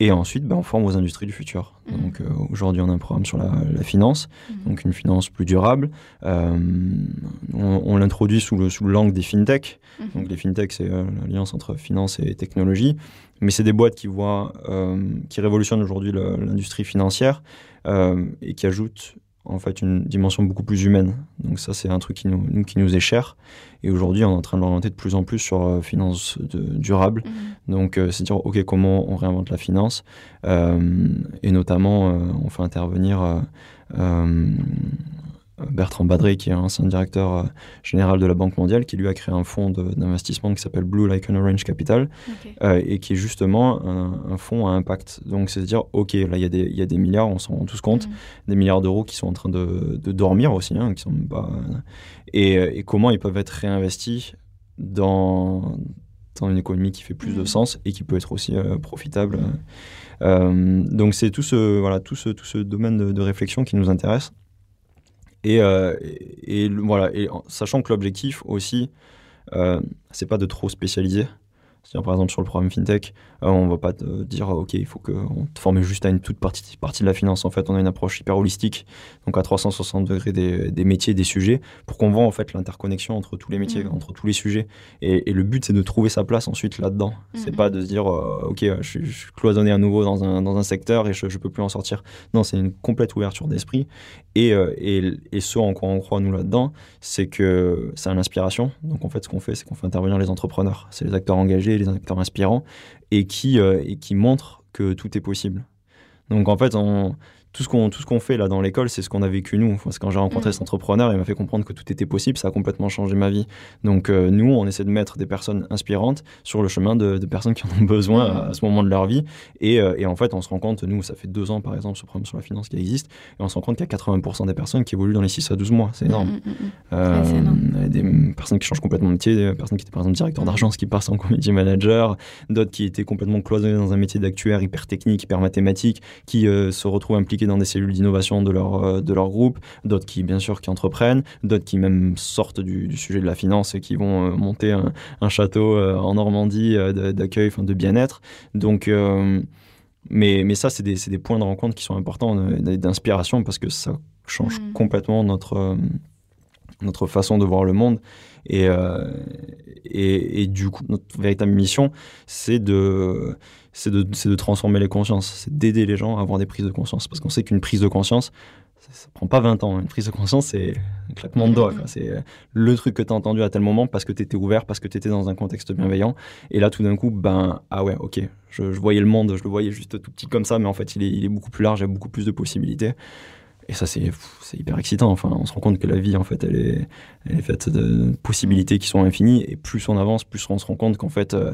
Et ensuite, ben, on forme aux industries du futur. Mhm. Donc euh, aujourd'hui, on a un programme sur la, la finance, Mhm. donc une finance plus durable. Euh, on on l'introduit sous le, sous le langue des fintech. Mhm. Donc les fintech, c'est euh, l'alliance entre finance et technologie. Mais c'est des boîtes qui voient, qui révolutionnent aujourd'hui l'industrie financière et qui ajoutent en fait une dimension beaucoup plus humaine. Donc ça, c'est un truc qui nous, qui nous est cher. Et aujourd'hui, on est en train de l'orienter de plus en plus sur euh, finance de- durable. Mhm. Donc, euh, c'est dire, OK, comment on réinvente la finance Euh, Et notamment, euh, on fait intervenir Bertrand Badré, qui est un ancien directeur euh, général de la Banque mondiale, qui lui a créé un fonds d'investissement qui s'appelle Blue Like an Orange Capital, euh, et qui est justement un, un fonds à impact. Donc, c'est de dire, OK, là, il y, a des- il y a des milliards, on s'en rend tous compte, Mhm. des milliards d'euros qui sont en train de, de dormir aussi, hein, qui sont même pas, et, et comment ils peuvent être réinvestis dans, dans une économie qui fait plus de Mhm. sens et qui peut être aussi euh, profitable. Euh, donc c'est tout ce, voilà, tout, ce, tout ce domaine de, de réflexion qui nous intéresse. Et, euh, voilà, sachant que l'objectif aussi, euh, c'est pas de trop spécialiser. C'est-à-dire, par exemple, sur le programme FinTech, euh, on va pas te dire, OK, il faut qu'on te forme juste à une toute partie, partie de la finance. En fait, on a une approche hyper holistique, donc à 360 degrés des, des métiers, des sujets, pour qu'on voit en fait l'interconnexion entre tous les métiers, Mhm. entre tous les sujets. Et, et le but, c'est de trouver sa place ensuite là-dedans. C'est Mhm. pas de se dire, euh, OK, euh, je, suis- cloisonné à nouveau dans un, dans un secteur et je, je peux plus en sortir. Non, c'est une complète ouverture d'esprit. Et, euh, et, et ce en quoi on croit, nous, là-dedans, c'est que c'est l'inspiration. Donc, en fait, ce qu'on fait, c'est qu'on fait intervenir les entrepreneurs. C'est les acteurs engagés, les acteurs inspirants, et qui, euh, et qui montrent que tout est possible. Donc, en fait, on, tout ce qu'on tout ce qu'on fait là dans l'école, c'est ce qu'on a vécu nous. Parce que quand j'ai rencontré Mhm. cet entrepreneur, il m'a fait comprendre que tout était possible. Ça a complètement changé ma vie. Donc, euh, nous, on essaie de mettre des personnes inspirantes sur le chemin de, de personnes qui en ont besoin à, à ce moment de leur vie. Et, euh, et en fait, on se rend compte, nous, ça fait deux ans, par exemple, ce programme sur la finance qui existe, et on se rend compte qu'il y a 80% des personnes qui évoluent dans les 6 à 12 mois. C'est énorme. Mhm, mhm, mhm. Euh, Ouais, énorme. des personnes qui changent complètement de métier, des personnes qui étaient par exemple directeur Mhm. d'argent, qui passent en community manager, d'autres qui étaient complètement cloisonnés dans un métier d'actuaire hyper technique, hyper mathématique, qui euh, se retrouvent impliqués dans des cellules d'innovation de leur, euh, de leur groupe, d'autres qui bien sûr qui entreprennent, d'autres qui même sortent du, du sujet de la finance et qui vont euh, monter un, un château euh, en Normandie d'accueil, enfin de bien-être. Donc mais, mais ça, c'est des, des points de rencontre qui sont importants, d'inspiration, parce que ça change Mhm. complètement notre, notre façon de voir le monde. Et, euh, et, et du coup, notre véritable mission, c'est de, c'est de, de transformer les consciences, c'est d'aider les gens à avoir des prises de conscience. Parce qu'on sait qu'une prise de conscience, ça, ça prend pas 20 ans. Une prise de conscience, c'est un claquement de doigts. C'est euh, le truc que tu as entendu à tel moment parce que tu étais ouvert, parce que tu étais dans un contexte bienveillant. Et là, tout d'un coup, ben, ah ouais, ok, je, voyais le monde, je le voyais juste tout petit comme ça, mais en fait, il est, il est beaucoup plus large, il y a beaucoup plus de possibilités. Et ça, c'est hyper excitant. Enfin, on se rend compte que la vie, en fait, elle est, elle est faite de possibilités qui sont infinies. Et plus on avance, plus on se rend compte qu'en fait, euh,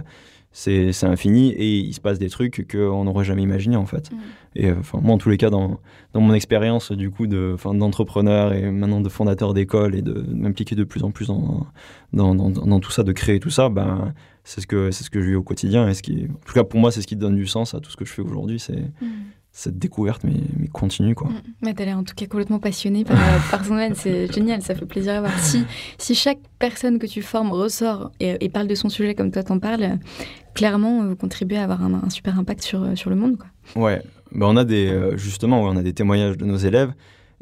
c'est infini et il se passe des trucs qu'on n'aurait jamais imaginé, en fait. Mhm. Et enfin, moi, en tous les cas, dans, dans mon expérience, du coup, de, d'entrepreneur et maintenant de fondateur d'école et de m'impliquer de plus en plus dans, dans, dans, dans tout ça, de créer tout ça, ben, c'est ce que, c'est ce que je vis au quotidien. Et ce qui, en tout cas, pour moi, c'est ce qui donne du sens à tout ce que je fais aujourd'hui. C'est Mhm. Cette découverte, mais, mais continue, quoi. Mm. Mais t'as l'air en tout cas complètement passionné par, par son domaine, c'est génial, ça fait plaisir à voir. Si, si chaque personne que tu formes ressort et, et parle de son sujet comme toi t'en parles, euh, clairement euh, vous contribuez à avoir un, un super impact sur, euh, sur le monde. Quoi. Ouais, ben on a des, euh, justement, on a des témoignages de nos élèves.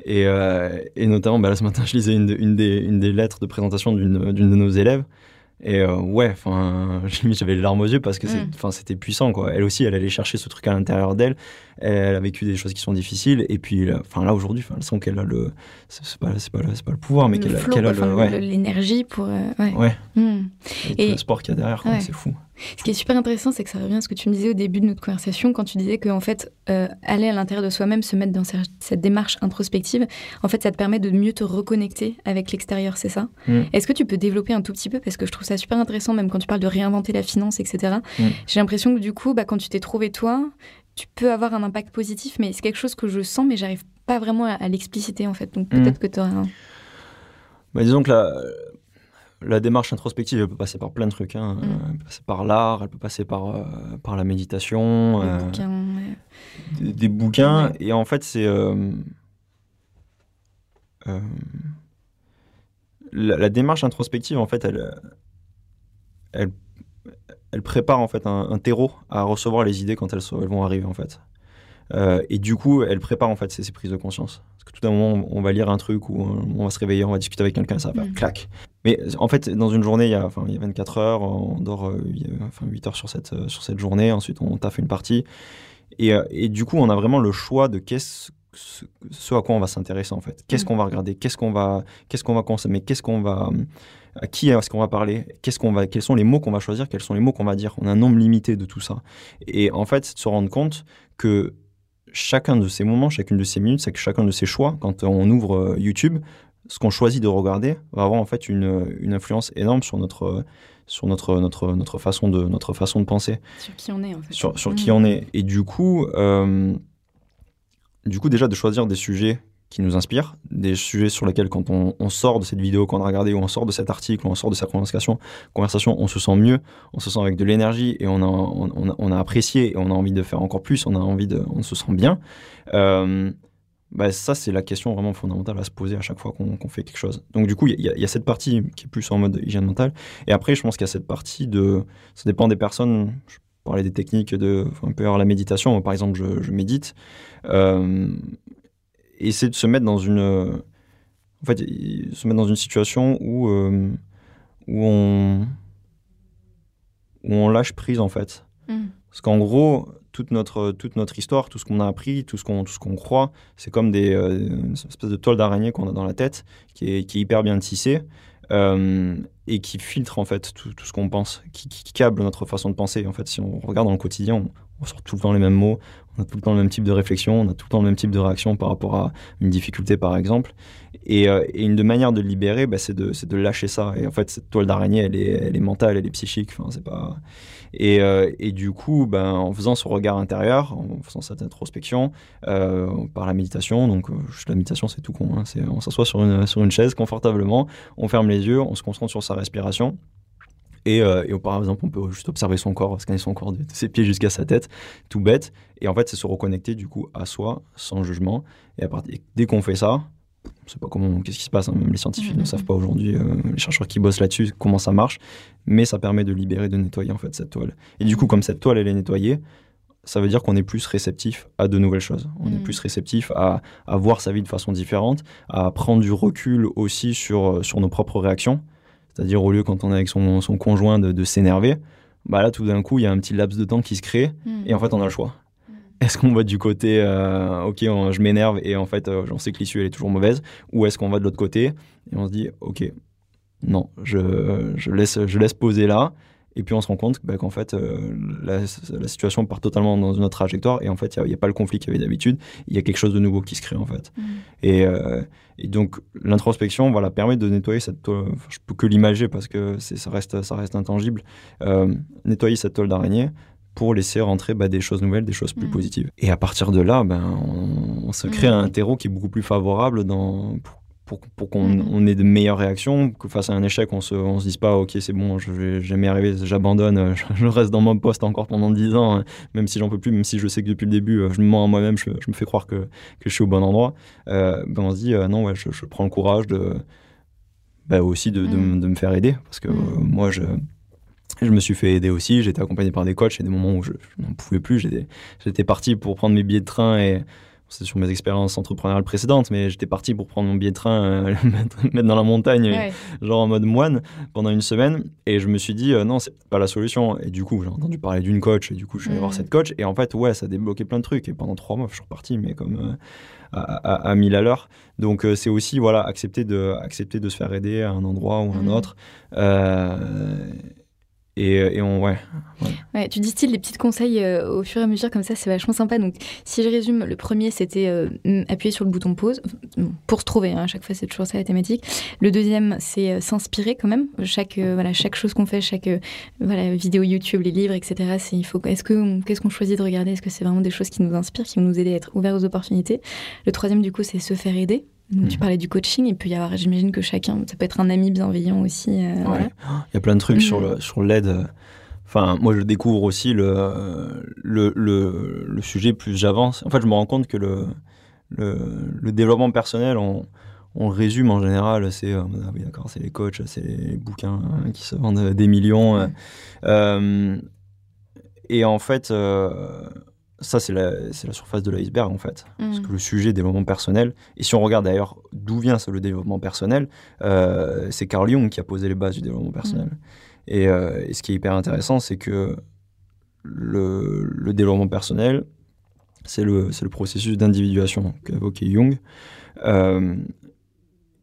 Et, euh, et notamment, bah, là, ce matin, je lisais une, de- une des, une des lettres de présentation d'une de nos élèves. Et euh, ouais, enfin, j'avais les larmes aux yeux parce que Mm. c'était puissant, quoi. Elle aussi, elle allait chercher ce truc à l'intérieur d'elle. Elle a vécu des choses qui sont difficiles. Et puis, là, enfin, là aujourd'hui, enfin, elle sent qu'elle a le, c'est pas, pas, pas le pouvoir, mais Le qu'elle a, le, ouais, l'énergie pour. euh, ouais. ouais, Hmm. et, le sport qu'il y a derrière, Ouais. c'est fou. Ce qui est super intéressant, c'est que ça revient à ce que tu me disais au début de notre conversation, quand tu disais qu'en fait, euh, aller à l'intérieur de soi-même, se mettre dans cette démarche introspective, en fait, ça te permet de mieux te reconnecter avec l'extérieur, c'est ça? Mm. Est-ce que tu peux développer un tout petit peu? Parce que je trouve ça super intéressant, même quand tu parles de réinventer la finance, etc. Mm. J'ai l'impression que du coup, bah, quand tu t'es trouvé toi, tu peux avoir un impact positif, mais c'est quelque chose que je sens, mais j'arrive pas vraiment à, à l'expliciter, en fait. Donc Mm. peut-être que tu auras un... Bah, disons que la, la démarche introspective, elle peut passer par plein de trucs. Hein. Mm. Elle peut passer par l'art, elle peut passer par, euh, par la méditation, des euh, bouquins, ouais. des, des bouquins. Ouais. Et en fait, c'est. euh, la, la démarche introspective, en fait, elle, elle, elle prépare en fait un, un terreau à recevoir les idées quand elles, sont- elles vont arriver, en fait. Euh, et du coup, elle prépare en fait ces, ces prises de conscience. Parce que tout à un moment, on va lire un truc ou on va se réveiller, on va discuter avec quelqu'un, ça va faire Mm. clac. Mais en fait, dans une journée, il y a, enfin, il y a 24 heures, on dort euh, enfin, 8 heures sur cette, euh, sur cette journée, ensuite on taffe une partie. Et, et du coup, on a vraiment le choix de qu'est-ce ce, ce à quoi on va s'intéresser en fait. Qu'est-ce Mm. qu'on va regarder? Qu'est-ce qu'on va, qu'est-ce qu'on va consommer? Qu'est-ce qu'on va, à qui est-ce qu'on va parler? Qu'est-ce qu'on va, quels sont les mots qu'on va choisir? Quels sont les mots qu'on va dire? On a un nombre limité de tout ça. Et en fait, c'est de se rendre compte que chacun de ces moments, chacune de ces minutes, c'est que chacun de ces choix, quand on ouvre euh, YouTube, ce qu'on choisit de regarder va avoir en fait une, une influence énorme sur notre sur notre notre notre façon de notre façon de penser Sur qui on est, en fait. sur, sur Mm. qui on est. Et du coup, euh, du coup, déjà de choisir des sujets qui nous inspirent, des sujets sur lesquels, quand on, on sort de cette vidéo qu'on a regardée, ou on sort de cet article, ou on sort de cette conversation, on se sent mieux, on se sent avec de l'énergie, et on a, on, on a, on apprécié, et on a envie de faire encore plus, on a envie de, on se sent bien. Euh, bah, ça, c'est la question vraiment fondamentale à se poser à chaque fois qu'on fait quelque chose. Donc, du coup, il y, a- cette partie qui est plus en mode hygiène mentale. Et après, je pense qu'il y a cette partie de. Ça dépend des personnes. Je parlais des techniques de. enfin, un peu avoir la méditation. Par exemple, je, je médite. Euh, et c'est de se mettre dans une. En fait, se mettre dans une situation où. euh, où on. où on lâche prise, en fait. Mm. Parce qu'en gros, toute notre, toute notre histoire, tout ce qu'on a appris, tout ce qu'on tout ce qu'on croit, c'est comme des, euh, une espèce de toile d'araignée qu'on a dans la tête, qui est, qui est hyper bien tissée, euh, et qui filtre en fait tout, tout ce qu'on pense, qui, qui câble notre façon de penser. En fait, si on regarde dans le quotidien, on, on sort tout le temps les mêmes mots, on a tout le temps le même type de réflexion, on a tout le temps le même type de réaction par rapport à une difficulté, par exemple. Et, euh, une de manière de libérer, bah, c'est de, lâcher ça. Et en fait, cette toile d'araignée, elle est, mentale, elle est psychique. Enfin, c'est pas. Et, euh, du coup, ben, en faisant ce regard intérieur, en faisant cette introspection, euh, par la méditation, donc euh, la méditation, c'est tout con. hein, on s'assoit sur une chaise confortablement, on ferme les yeux, on se concentre sur sa respiration. Et, euh, et par exemple, on peut juste observer son corps, scanner son corps de, de ses pieds jusqu'à sa tête, tout bête. Et en fait, c'est se reconnecter du coup à soi, sans jugement. Et à partir, dès qu'on fait ça, on sait pas comment, qu'est-ce qui se passe, hein, même les scientifiques ne savent pas aujourd'hui, euh, les chercheurs qui bossent là-dessus, comment ça marche, mais ça permet de libérer, de nettoyer en fait cette toile. Et du coup, comme cette toile elle est nettoyée, ça veut dire qu'on est plus réceptif à de nouvelles choses. On est Mhm. plus réceptif à, à voir sa vie de façon différente, à prendre du recul aussi sur, euh, sur nos propres réactions. C'est-à-dire au lieu quand on est avec son, son conjoint de, de s'énerver, bah là tout d'un coup il y a un petit laps de temps qui se crée Mm. et en fait on a le choix. Est-ce qu'on va du côté, euh, ok, on- je m'énerve et en fait, euh, j'en sais que l'issue elle est toujours mauvaise, ou est-ce qu'on va de l'autre côté et on se dit, ok, non, je, je, laisse, je laisse poser là, et puis on se rend compte bah, qu'en fait, euh, la, la situation part totalement dans une autre trajectoire, et en fait, il n'y a, pas le conflit qu'il y avait d'habitude, il y a quelque chose de nouveau qui se crée en fait. Mm. Et, euh, et donc l'introspection voilà, permet de nettoyer cette toile, enfin, je peux que l'imager parce que ça reste, ça reste intangible, euh, nettoyer cette toile d'araignée pour laisser rentrer bah, des choses nouvelles, des choses plus Mm. positives. Et à partir de là, ben, on, on se crée Mm. un terreau qui est beaucoup plus favorable dans, pour, pour, pour qu'on Mhm. on ait de meilleures réactions, que face à un échec, on se, on se dise pas, ok, c'est bon, je vais jamais y arriver, j'abandonne, euh, je, je reste dans mon poste encore pendant 10 ans, hein, même si j'en peux plus, même si je sais que depuis le début, euh, je me mens à moi-même, je, je me fais croire que, que je suis au bon endroit. Euh, ben, on se dit, euh, non, ouais, je, je prends le courage de, bah, aussi de, de, de me faire aider, parce que Mm. euh, moi, je, je me suis fait aider aussi, j'ai été accompagné par des coachs, et des moments où je, n'en pouvais plus, j'étais, j'étais parti pour prendre mes billets de train et c'est sur mes expériences entrepreneuriales précédentes, mais j'étais parti pour prendre mon billet de train, euh, le mettre, le mettre dans la montagne, Ouais. genre en mode moine, pendant une semaine. Et je me suis dit, euh, non, c'est pas la solution. Et du coup, j'ai entendu parler d'une coach, et du coup, je suis allé voir cette coach. Et en fait, ouais, ça a débloqué plein de trucs. Et pendant trois mois, je suis reparti, mais comme euh, à, à, à 1000 à l'heure. Donc, euh, c'est aussi, voilà, accepter de, accepter de se faire aider à un endroit ou à un Mhm. autre. Euh, et, et on, ouais, Ouais, tu distilles les petits conseils euh, au fur et à mesure, comme ça, c'est vachement sympa. Donc, si je résume, le premier, c'était euh, appuyer sur le bouton pause pour se trouver. hein, à chaque fois, c'est toujours ça la thématique. Le deuxième, c'est s'inspirer quand même. Chaque, voilà, chaque chose qu'on fait, chaque voilà, vidéo YouTube, les livres, etc. C'est, il faut, est-ce que, qu'est-ce qu'on choisit de regarder? Est-ce que c'est vraiment des choses qui nous inspirent, qui vont nous aider à être ouverts aux opportunités? Le troisième, du coup, c'est se faire aider. Donc, Tu Mhm. parlais du coaching, il peut y avoir, j'imagine que chacun, ça peut être un ami bienveillant aussi. euh, Ouais. voilà. Il y a plein de trucs Mhm. sur le sur l'aide. Enfin, moi, je découvre aussi le le, le, le sujet plus j'avance. En fait, je me rends compte que le le, développement personnel, on, on résume en général, c'est euh, ah oui, d'accord, c'est les coachs, c'est les bouquins hein, qui se vendent des millions. euh. Euh, et en fait, euh, ça, c'est la, surface de l'iceberg, en fait. Parce Mhm. que le sujet développement personnel, et si on regarde d'ailleurs d'où vient ça, le développement personnel, euh, c'est Carl Jung qui a posé les bases du développement personnel. Et, euh, et ce qui est hyper intéressant, c'est que le, le développement personnel, c'est le, c'est le processus d'individuation qu'évoquait Jung. Euh,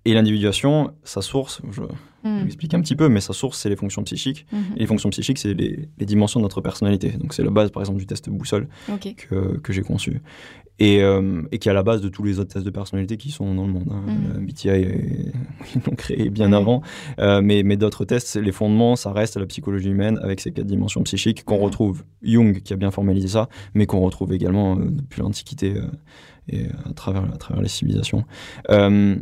et l'individuation, sa source, je Mhm. m'explique un petit peu, mais sa source, c'est les fonctions psychiques. Mhm. Et les fonctions psychiques, c'est les, les dimensions de notre personnalité. Donc c'est la base, par exemple, du test boussole que, que j'ai conçu. Et, euh, et qui est à la base de tous les autres tests de personnalité qui sont dans le monde. hein. Le MBTI, est- ils l'ont créé bien avant. Euh, mais mais d'autres tests, les fondements, ça reste la psychologie humaine avec ces quatre dimensions psychiques qu'on retrouve. Jung qui a bien formalisé ça, mais qu'on retrouve également euh, depuis l'Antiquité euh, et à travers, à travers les civilisations. Euh,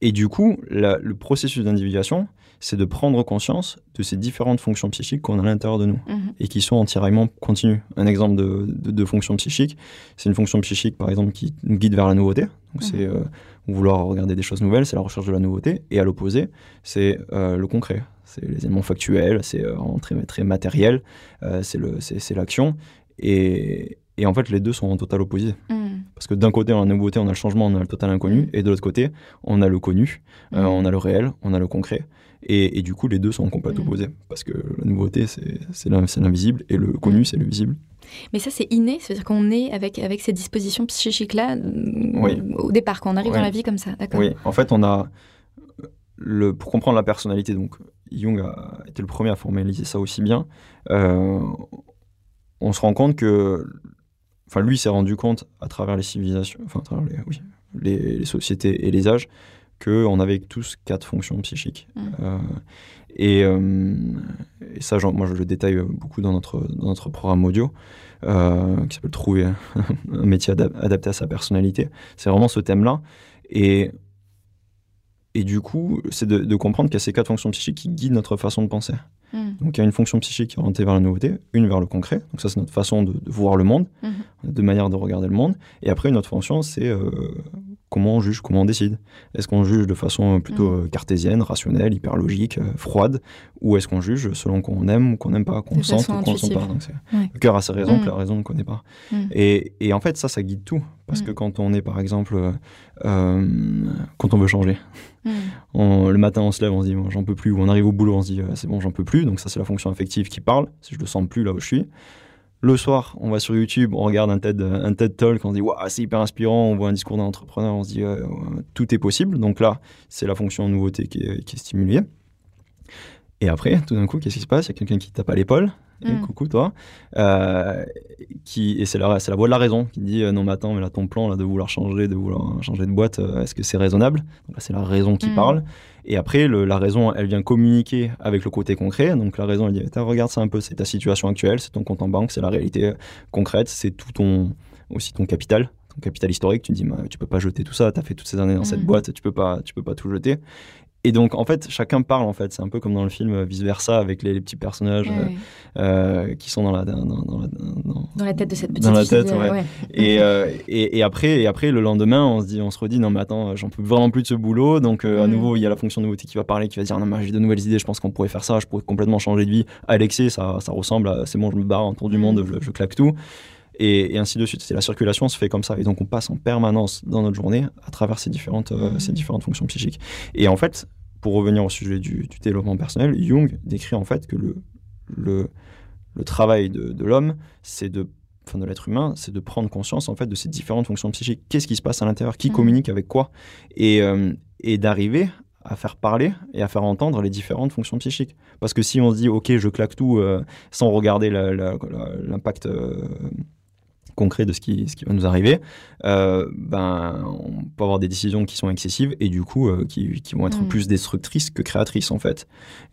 et du coup, la- le processus d'individuation, c'est de prendre conscience de ces différentes fonctions psychiques qu'on a à l'intérieur de nous Mhm. et qui sont en tiraillement continu. Un exemple de, de, de fonction psychique, c'est une fonction psychique, par exemple, qui nous guide vers la nouveauté. Donc, c'est euh, vouloir regarder des choses nouvelles, c'est la recherche de la nouveauté. Et à l'opposé, c'est euh, le concret. C'est les éléments factuels, c'est euh, très, très matériel, euh, c'est l'action. Et, et en fait, les deux sont en total opposé. Mhm. Parce que d'un côté, on a la nouveauté, on a le changement, on a le total inconnu. Et de l'autre côté, on a le connu, euh, Mhm. on a le réel, on a le concret. Et, et du coup, les deux sont en Mhm. opposés. Parce que la nouveauté, c'est c'est l'in- c'est l'invisible, et le connu, c'est le visible. Mais ça, c'est inné, c'est-à-dire qu'on est avec, avec ces dispositions psychiques-là euh, Oui. au départ, quand on arrive Oui. dans la vie comme ça, d'accord Oui, en fait, on a. Le, pour comprendre la personnalité, donc Jung a été le premier à formaliser ça aussi bien. euh, on se rend compte que. Enfin, lui s'est rendu compte à travers les civilisations, enfin, à travers les, oui, les, les sociétés et les âges, qu'on avait tous quatre fonctions psychiques. Mm. Euh, et, euh, et ça, genre, moi, je le détaille beaucoup dans notre, dans notre programme audio, euh, qui s'appelle Trouver un métier adap- adapté à sa personnalité. C'est vraiment ce thème-là. Et, et du coup, c'est de, de comprendre qu'il y a ces quatre fonctions psychiques qui guident notre façon de penser. Mhm. Donc il y a une fonction psychique qui est orientée vers la nouveauté, une vers le concret. Donc ça, c'est notre façon de, de voir le monde, Mhm. de manière de regarder le monde. Et après, une autre fonction, c'est euh, comment on juge, comment on décide. Est-ce qu'on juge de façon plutôt Mhm. euh, cartésienne, rationnelle, hyper logique, euh, froide, ou est-ce qu'on juge selon qu'on aime ou qu'on n'aime pas, qu'on sente ou qu'on ne sent pas. Donc c'est Ouais. le cœur a ses raisons Mhm. que la raison ne connaît pas. Mhm. Et, et en fait, ça, ça guide tout. Parce Mhm. que quand on est, par exemple, euh, euh, quand on veut changer, on- le matin, on se lève, on se dit bon, j'en peux plus, ou on arrive au boulot, on se dit euh, c'est bon, j'en peux plus. Donc ça, c'est la fonction affective qui parle. Si je le sens plus là où je suis. Le soir, on va sur YouTube, on regarde un TED, un TED Talk, on se dit c'est hyper inspirant. On voit un discours d'un entrepreneur, on se dit euh, tout est possible. Donc là, c'est la fonction nouveauté qui est, qui est stimulée. Et après, tout d'un coup, qu'est-ce qui se passe? Il y a quelqu'un qui tape à l'épaule. Et Mm. coucou toi. Euh, qui, et c'est la, c'est la voix de la raison qui dit euh, non mais attends mais là ton plan là de vouloir changer de vouloir changer de boîte euh, est-ce que c'est raisonnable? Donc là c'est la raison qui Mm. parle et après le- la raison elle vient communiquer avec le côté concret. Donc la raison elle dit regarde ça un peu c'est ta situation actuelle c'est ton compte en banque c'est la réalité euh, concrète c'est tout ton aussi ton capital ton capital historique. Tu te dis bah, tu peux pas jeter tout ça. Tu as fait toutes ces années dans cette Mm. boîte. Tu peux pas tu peux pas tout jeter et donc en fait chacun parle en fait c'est un peu comme dans le film vice versa avec les, les petits personnages Ouais, euh, ouais. euh, qui sont dans la dans, dans la- dans- la tête de cette petite Dans la fille, tête, euh, ouais. et, euh, et, et après et après le lendemain on se dit on se redit non mais attends j'en peux vraiment plus de ce boulot donc euh, à Mm. nouveau il y a la fonction nouveauté qui va parler qui va dire non mais j'ai de nouvelles idées je pense qu'on pourrait faire ça je pourrais complètement changer de vie Alexé ça, ça ressemble à c'est bon je me barre en tour du Mm. monde je, je claque tout et, et ainsi de suite. C'est la circulation se fait comme ça, et donc on passe en permanence dans notre journée à travers ces différentes, euh, ces différentes fonctions psychiques. Et en fait, pour revenir au sujet du, du développement personnel, Jung décrit en fait que le, le, le travail de, de l'homme, c'est de enfin de l'être humain, c'est de prendre conscience en fait de ces différentes fonctions psychiques. Qu'est-ce qui se passe à l'intérieur? Qui Mhm. communique avec quoi? Et, euh, et d'arriver à faire parler et à faire entendre les différentes fonctions psychiques. Parce que si on se dit, ok, je claque tout euh, sans regarder l'impact euh, concret de ce qui, ce qui va nous arriver, euh, ben, on peut avoir des décisions qui sont excessives et du coup euh, qui, qui vont être Mm. plus destructrices que créatrices en fait.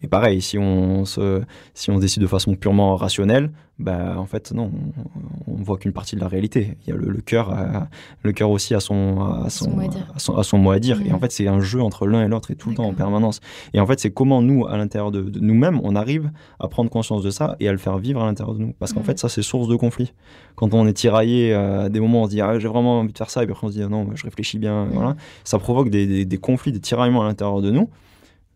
Et pareil, si on, se, si on décide de façon purement rationnelle, ben, en fait non, on, on voit qu'une partie de la réalité. Il y a le, le cœur, a- le cœur aussi a son, a son, Son mot à dire. son, a son mot à dire. Et Mm. en fait, c'est un jeu entre l'un et l'autre et tout le temps en permanence. Et en fait, c'est comment nous, à l'intérieur de, de nous-mêmes, on arrive à prendre conscience de ça et à le faire vivre à l'intérieur de nous. Parce qu'en Mhm. fait, ça, c'est source de conflit. Quand on est tiraillé, euh, à des moments, on se dit, ah, j'ai vraiment envie de faire ça, et puis après, on se dit, ah, non, je réfléchis bien. Voilà. Ça provoque des, des- des conflits, des tiraillements à l'intérieur de nous,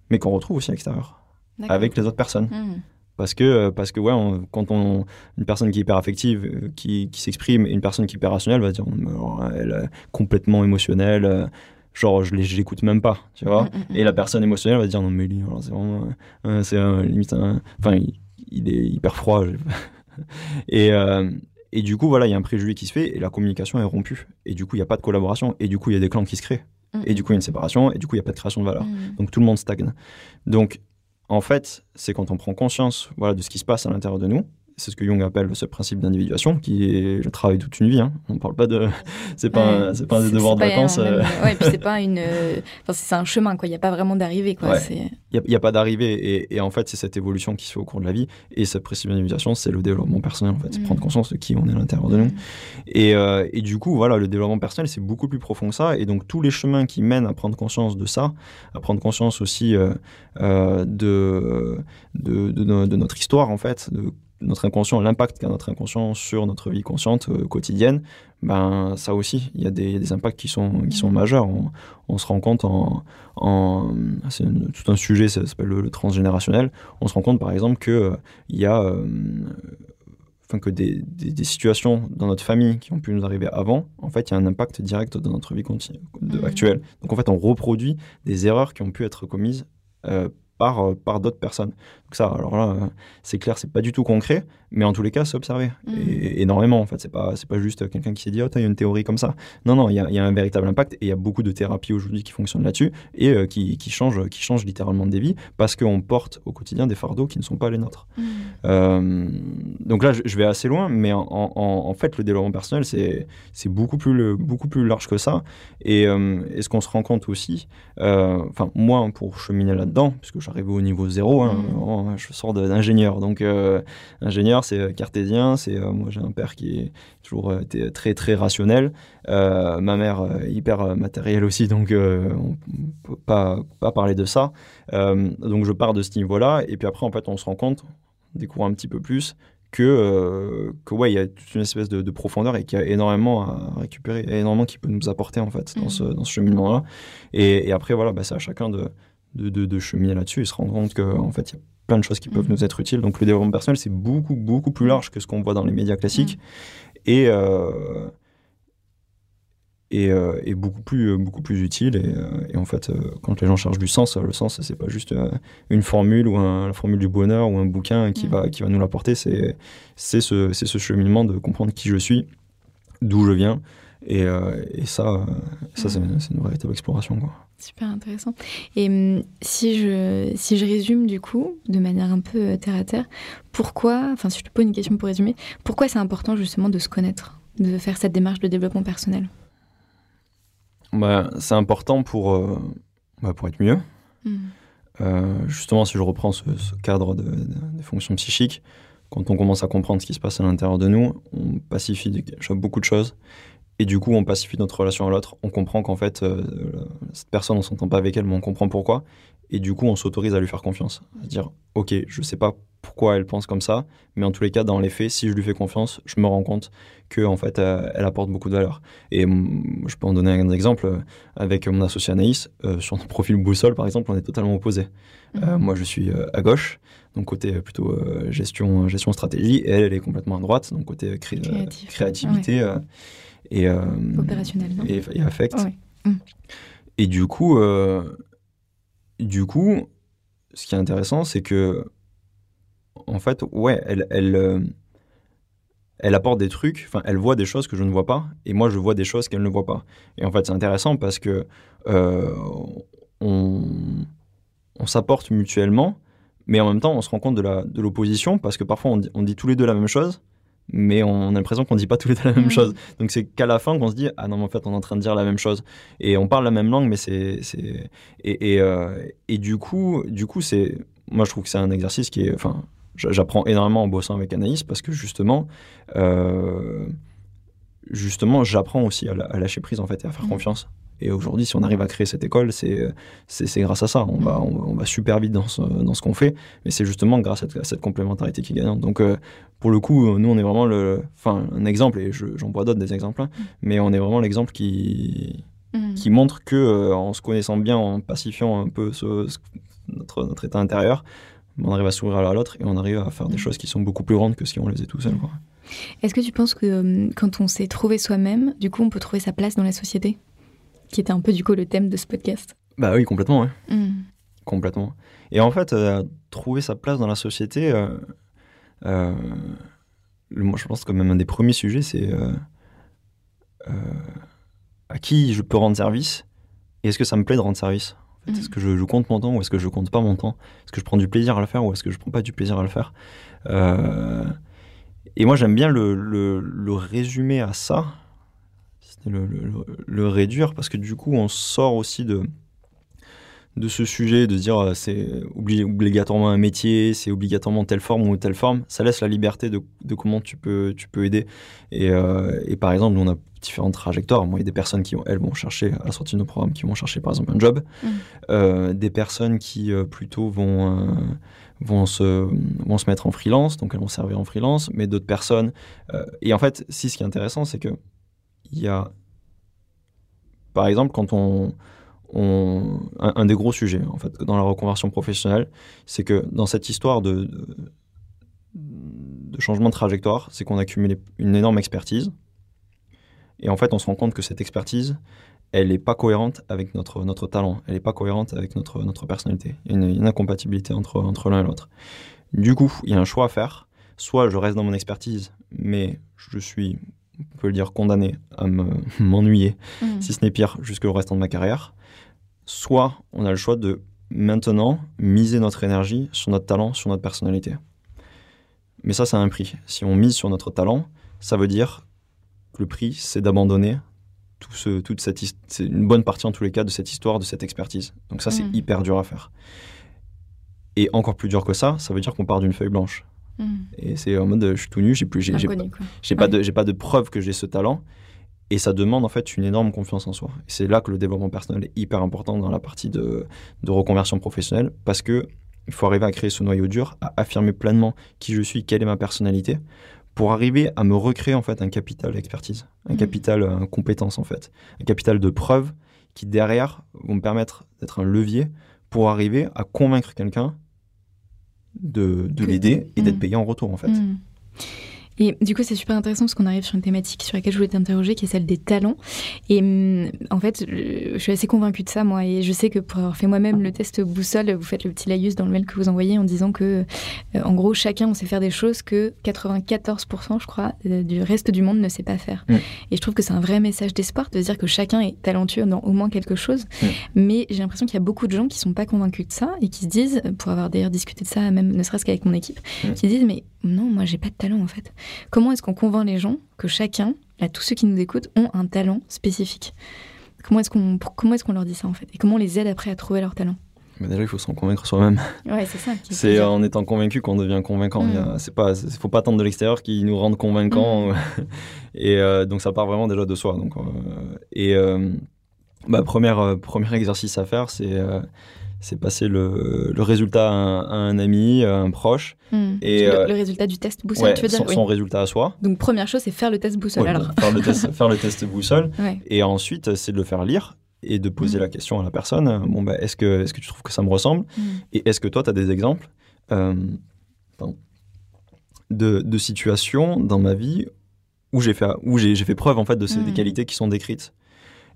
mais qu'on retrouve aussi à l'extérieur, avec les autres personnes. Mhm. Parce que, euh, parce que ouais, on- quand on, une personne qui est hyper affective, euh, qui, qui s'exprime, et une personne qui est hyper rationnelle va dire, alors, elle est complètement émotionnelle, genre, je l'écoute même pas, tu vois. Mhm, mhm. Et la personne émotionnelle va dire non mais lui c'est vraiment euh, c'est euh, limite enfin il, il est hyper froid et et du coup voilà il y a un préjugé qui se fait et la communication est rompue. Et du coup il n'y a pas de collaboration. Et du coup il y a des clans qui se créent. Mhm. et du coup il y a une séparation. Et du coup il n'y a pas de création de valeur. Mhm. donc tout le monde stagne. Donc en fait c'est quand on prend conscience voilà de ce qui se passe à l'intérieur de nous c'est ce que Jung appelle ce principe d'individuation qui est le travail toute une vie hein. on parle pas de c'est pas Ouais. pas un C'est- devoir de vacances euh, Ouais, puis c'est pas une. euh, Enfin, c'est un chemin, quoi. Il n'y a pas vraiment d'arrivée, quoi. Ouais. Il n'y a, pas d'arrivée. Et, et en fait, c'est cette évolution qui se fait au cours de la vie. Et cette précipitation, c'est le développement personnel, en fait. C'est Mhm. prendre conscience de qui on est à l'intérieur de nous. Et, euh, et du coup, voilà, le développement personnel, c'est beaucoup plus profond que ça. Et donc, tous les chemins qui mènent à prendre conscience de ça, à prendre conscience aussi euh, de, de, de no- de notre histoire, en fait, de notre inconscient, l'impact qu'a notre inconscient sur notre vie consciente euh, quotidienne, ben ça aussi, il y a des, impacts qui sont, qui sont Mhm. majeurs. On, on se rend compte en, en c'est tout un sujet, ça s'appelle le, le transgénérationnel. On se rend compte par exemple que euh, y a euh, enfin que des, des- des situations dans notre famille qui ont pu nous arriver avant, en fait, il y a un impact direct dans notre vie continue, de- Mhm. actuelle. Donc, en fait, on reproduit des erreurs qui ont pu être commises euh, par, euh, par d'autres personnes. Donc ça, alors là, euh, c'est clair, c'est pas du tout concret, mais en tous les cas, c'est observé. Et, énormément, en fait. C'est pas, c'est pas juste quelqu'un qui s'est dit, oh, t'as une théorie comme ça. Non, non, il y a, il y a un véritable impact et il y a beaucoup de thérapies aujourd'hui qui fonctionnent là-dessus et euh, qui, qui, changent, qui changent littéralement des vies parce qu'on porte au quotidien des fardeaux qui ne sont pas les nôtres. Euh, donc là, je, je vais assez loin, mais en, en- en fait, le développement personnel, c'est c'est beaucoup plus, le- beaucoup plus large que ça. Et, euh, et ce qu'on se rend compte aussi, enfin, moi, pour cheminer là-dedans, puisque j'arrive au niveau zéro, hein, Mhm. vraiment, je sors d'ingénieur. Donc, euh, ingénieur, c'est cartésien. C'est euh, Moi, j'ai un père qui est toujours euh, été très, très rationnel. Euh, ma mère, euh, hyper euh, matérielle aussi, donc euh, on peut pas, pas parler de ça. Euh, donc, je pars de ce niveau-là. Et puis après, en fait, on se rend compte, on découvre un petit peu plus que, euh, que ouais, il y a toute une espèce de, de profondeur et qu'il y a énormément à récupérer, énormément qui peut nous apporter en fait dans Mhm. ce, dans ce cheminement-là. Et, et après, voilà, bah, c'est à chacun de, de, de, de cheminer là-dessus et se rendre compte qu'en fait, il y a plein de choses qui peuvent Mhm. nous être utiles. Donc le développement personnel, c'est beaucoup, beaucoup plus large que ce qu'on voit dans les médias classiques et, euh, et, euh, et beaucoup, plus, beaucoup plus utile. Et, euh, et en fait, euh, quand les gens cherchent du sens, le sens, c'est pas juste euh, une formule ou un- la formule du bonheur ou un bouquin qui, Mhm. va, qui va nous l'apporter. C'est c'est ce, c'est ce cheminement de comprendre qui je suis, d'où je viens. Et, euh, et ça, euh, ça c'est Mhm. c'est une véritable exploration. Quoi. Super intéressant. Et hum, si je, si je résume du coup, de manière un peu euh, terre à terre, pourquoi, enfin si je te pose une question pour résumer, pourquoi c'est important justement de se connaître, de faire cette démarche de développement personnel? Bah, c'est important pour, euh, bah, pour être mieux. Hum, Euh, justement, si je reprends ce, ce cadre de- de- des fonctions psychiques, quand on commence à comprendre ce qui se passe à l'intérieur de nous, on pacifie déjà beaucoup de choses. Et du coup, on pacifie notre relation à l'autre. On comprend qu'en fait, euh, cette personne, on s'entend pas avec elle, mais on comprend pourquoi. Et du coup, on s'autorise à lui faire confiance. À dire, OK, je sais pas pourquoi elle pense comme ça, mais en tous les cas, dans les faits, si je lui fais confiance, je me rends compte que en fait, euh, elle apporte beaucoup de valeur. Et mm, je peux en donner un exemple euh, avec mon associé Anaïs. euh, sur notre profil boussole, par exemple, on est totalement opposés. Mhm. moi, je suis à gauche, donc côté plutôt gestion, gestion stratégie, et elle, elle est complètement à droite, donc côté cré- créativité et, euh, Opérationnel, non et, et affect. Mm. Et du coup, euh, du coup, ce qui est intéressant, c'est que, en fait, ouais, elle, elle, euh, elle apporte des trucs, enfin, elle voit des choses que je ne vois pas, et moi, je vois des choses qu'elle ne voit pas. Et en fait, c'est intéressant parce que on, on s'apporte mutuellement, mais en même temps, on se rend compte de la- de l'opposition parce que parfois, on dit, on dit tous les deux la même chose, mais on a l'impression qu'on ne dit pas tous les deux la même chose. Donc c'est qu'à la fin qu'on se dit ah non mais en fait on est en train de dire la même chose. Et on parle la même langue mais c'est c'est et et, euh, et du coup du coup c'est moi je trouve que c'est un exercice qui est enfin j'a- j'apprends énormément en bossant avec Anaïs parce que justement euh, justement j'apprends aussi à, la- à lâcher prise en fait et à faire confiance et aujourd'hui si on arrive à créer cette école c'est grâce à ça on va on, va- on va super vite dans ce dans ce qu'on fait mais c'est justement grâce à, à cette complémentarité qui est gagnante donc euh, pour le coup, nous, on est vraiment le, enfin, un exemple, et je- j'en vois d'autres des exemples, hein, mais on est vraiment l'exemple qui, Mhm. qui montre que, euh, en se connaissant bien, en pacifiant un peu ce- ce- notre, notre état intérieur, on arrive à s'ouvrir à l'autre et on arrive à faire des Mhm. choses qui sont beaucoup plus grandes que si on les faisait tout seul. Est-ce que tu penses que euh, quand on s'est trouvé soi-même, du coup, on peut trouver sa place dans la société? Qui était un peu, du coup, le thème de ce podcast. Bah oui, complètement, ouais. Mhm. complètement. Et en fait, euh, trouver sa place dans la société, euh, euh, moi je pense que même un des premiers sujets, c'est à qui je peux rendre service et est-ce que ça me plaît de rendre service? En fait, Mhm. Est-ce que je, je compte mon temps ou est-ce que je compte pas mon temps? Est-ce que je prends du plaisir à le faire ou est-ce que je prends pas du plaisir à le faire? Et moi j'aime bien le, le- le résumer à ça, le, le- le- le réduire parce que du coup on sort aussi de de ce sujet, de dire euh, c'est obli- obligatoirement un métier, c'est obligatoirement telle forme ou telle forme, ça laisse la liberté de, de comment tu peux, tu peux aider. Et, euh, et par exemple, nous, on a différentes trajectoires. Moi, il y a des personnes qui, elles, vont chercher, à la sortie de nos programmes, qui vont chercher par exemple un job. Mhm. Euh, des personnes qui euh, plutôt vont, euh, vont, se, vont se mettre en freelance, donc elles vont servir en freelance, mais d'autres personnes. et en fait, si ce qui est intéressant, c'est que il y a. Par exemple, quand on, un, des gros sujets en fait dans la reconversion professionnelle, c'est que dans cette histoire de, changement de trajectoire, c'est qu'on a accumulé une énorme expertise. Et en fait, on se rend compte que cette expertise, elle n'est pas cohérente avec notre, notre talent, elle n'est pas cohérente avec notre, notre personnalité. Il y a une, une incompatibilité entre, entre l'un et l'autre. Du coup, il y a un choix à faire. Soit je reste dans mon expertise, mais je suis, on peut le dire, condamné à me- m'ennuyer Mhm. si ce n'est pire, jusqu'au restant de ma carrière. Soit on a le choix de maintenant miser notre énergie sur notre talent, sur notre personnalité. Mais ça, ça a un prix. Si on mise sur notre talent, ça veut dire que le prix, c'est d'abandonner tout ce, toute cette, his- c'est une bonne partie en tous les cas de cette histoire, de cette expertise. Donc ça, c'est Mhm. hyper dur à faire. Et encore plus dur que ça, ça veut dire qu'on part d'une feuille blanche. Mhm. Et c'est en mode, je suis tout nu, j'ai plus, j'ai, pas- j'ai pas Ouais. pas de preuve que j'ai ce talent et ça demande en fait une énorme confiance en soi. Et c'est là que le développement personnel est hyper important dans la partie de, de reconversion professionnelle parce que il faut arriver à créer ce noyau dur, à affirmer pleinement qui je suis, quelle est ma personnalité pour arriver à me recréer en fait un capital expertise, un Mhm. capital euh, compétence en fait, un capital de preuves qui derrière vont me permettre d'être un levier pour arriver à convaincre quelqu'un de, l'aider et d'être Mhm. payé en retour en fait. Et du coup, c'est super intéressant parce qu'on arrive sur une thématique sur laquelle je voulais t'interroger, qui est celle des talents. Et hum, en fait, je, suis assez convaincue de ça, moi. Et je sais que pour avoir fait moi-même le test boussole, vous faites le petit laïus dans le mail que vous envoyez en disant que, euh, en gros, chacun, on sait faire des choses que 94%, je crois, euh, du reste du monde ne sait pas faire. Mm. Et je trouve que c'est un vrai message d'espoir de dire que chacun est talentueux dans au moins quelque chose. Mm. Mais j'ai l'impression qu'il y a beaucoup de gens qui sont pas convaincus de ça et qui se disent, pour avoir d'ailleurs discuté de ça, même ne serait-ce qu'avec mon équipe, Mm. qui disent, mais non, moi, j'ai pas de talent, en fait. Comment est-ce qu'on convainc les gens que chacun, là, tous ceux qui nous écoutent, ont un talent spécifique? Comment est-ce qu'on comment est-ce qu'on leur dit ça en fait? Et comment on les aide après à trouver leur talent? Mais déjà, il faut s'en convaincre soi-même. Ouais, c'est ça. C'est en étant convaincu qu'on devient convaincant. Mm. Il a- C'est pas, faut pas attendre de l'extérieur qui nous rende convaincants. et euh, donc ça part vraiment déjà de soi. Donc euh, et euh, bah, première, premier exercice à faire, c'est c'est passer le, le résultat à un, à un ami, à un proche, Hmm. Et, le, euh, le résultat du test boussole, ouais, tu veux dire son, oui. son résultat à soi. Donc première chose, c'est faire le test boussole. Ouais, alors. bon, faire, le test, faire le test boussole. Ouais. Et ensuite, c'est de le faire lire et de poser Mhm. la question à la personne. Bon, bah, est-ce que, est que tu trouves que ça me ressemble Hmm. Et est-ce que toi, tu as des exemples euh, de, de situations dans ma vie où j'ai fait, où j'ai, fait preuve en fait de ces des qualités qui sont décrites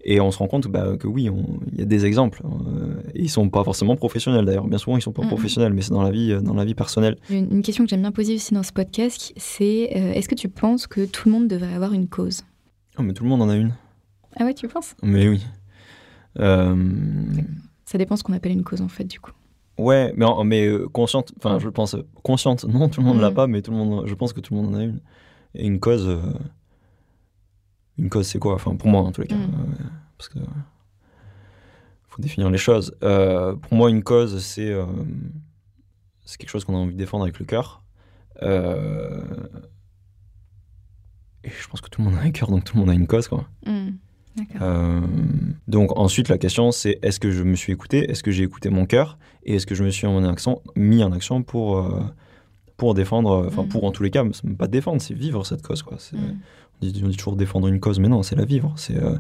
et on se rend compte bah, que oui, il y a des exemples. euh, ils sont pas forcément professionnels d'ailleurs. Bien souvent, ils sont pas professionnels, mais c'est dans la vie, euh, dans la vie personnelle. Une, une question que j'aime bien poser aussi dans ce podcast, c'est euh, est-ce que tu penses que tout le monde devrait avoir une cause? Oh, mais tout le monde en a une. Ah ouais, tu penses? Mais oui. Euh, Ça dépend ce qu'on appelle une cause en fait, du coup. Ouais, mais, mais consciente, enfin je pense consciente, non, tout le monde l'a Mhm. pas, mais tout le monde, je pense que tout le monde en a une. Et une cause, une cause c'est quoi? Enfin pour moi en tous les cas, euh, parce que faut définir les choses. Euh, pour moi une cause c'est euh, c'est quelque chose qu'on a envie de défendre avec le cœur. Et je pense que tout le monde a un cœur, donc tout le monde a une cause quoi. Euh, donc ensuite la question c'est est-ce que je me suis écouté, est-ce que j'ai écouté mon cœur? Et est-ce que je me suis en action, mis en action pour euh, pour défendre, enfin Mm. pour en tous les cas, c'est même pas défendre, c'est vivre cette cause quoi. C'est- Hmm. On, dit, on dit toujours défendre une cause, mais non, c'est la vivre. C'est euh,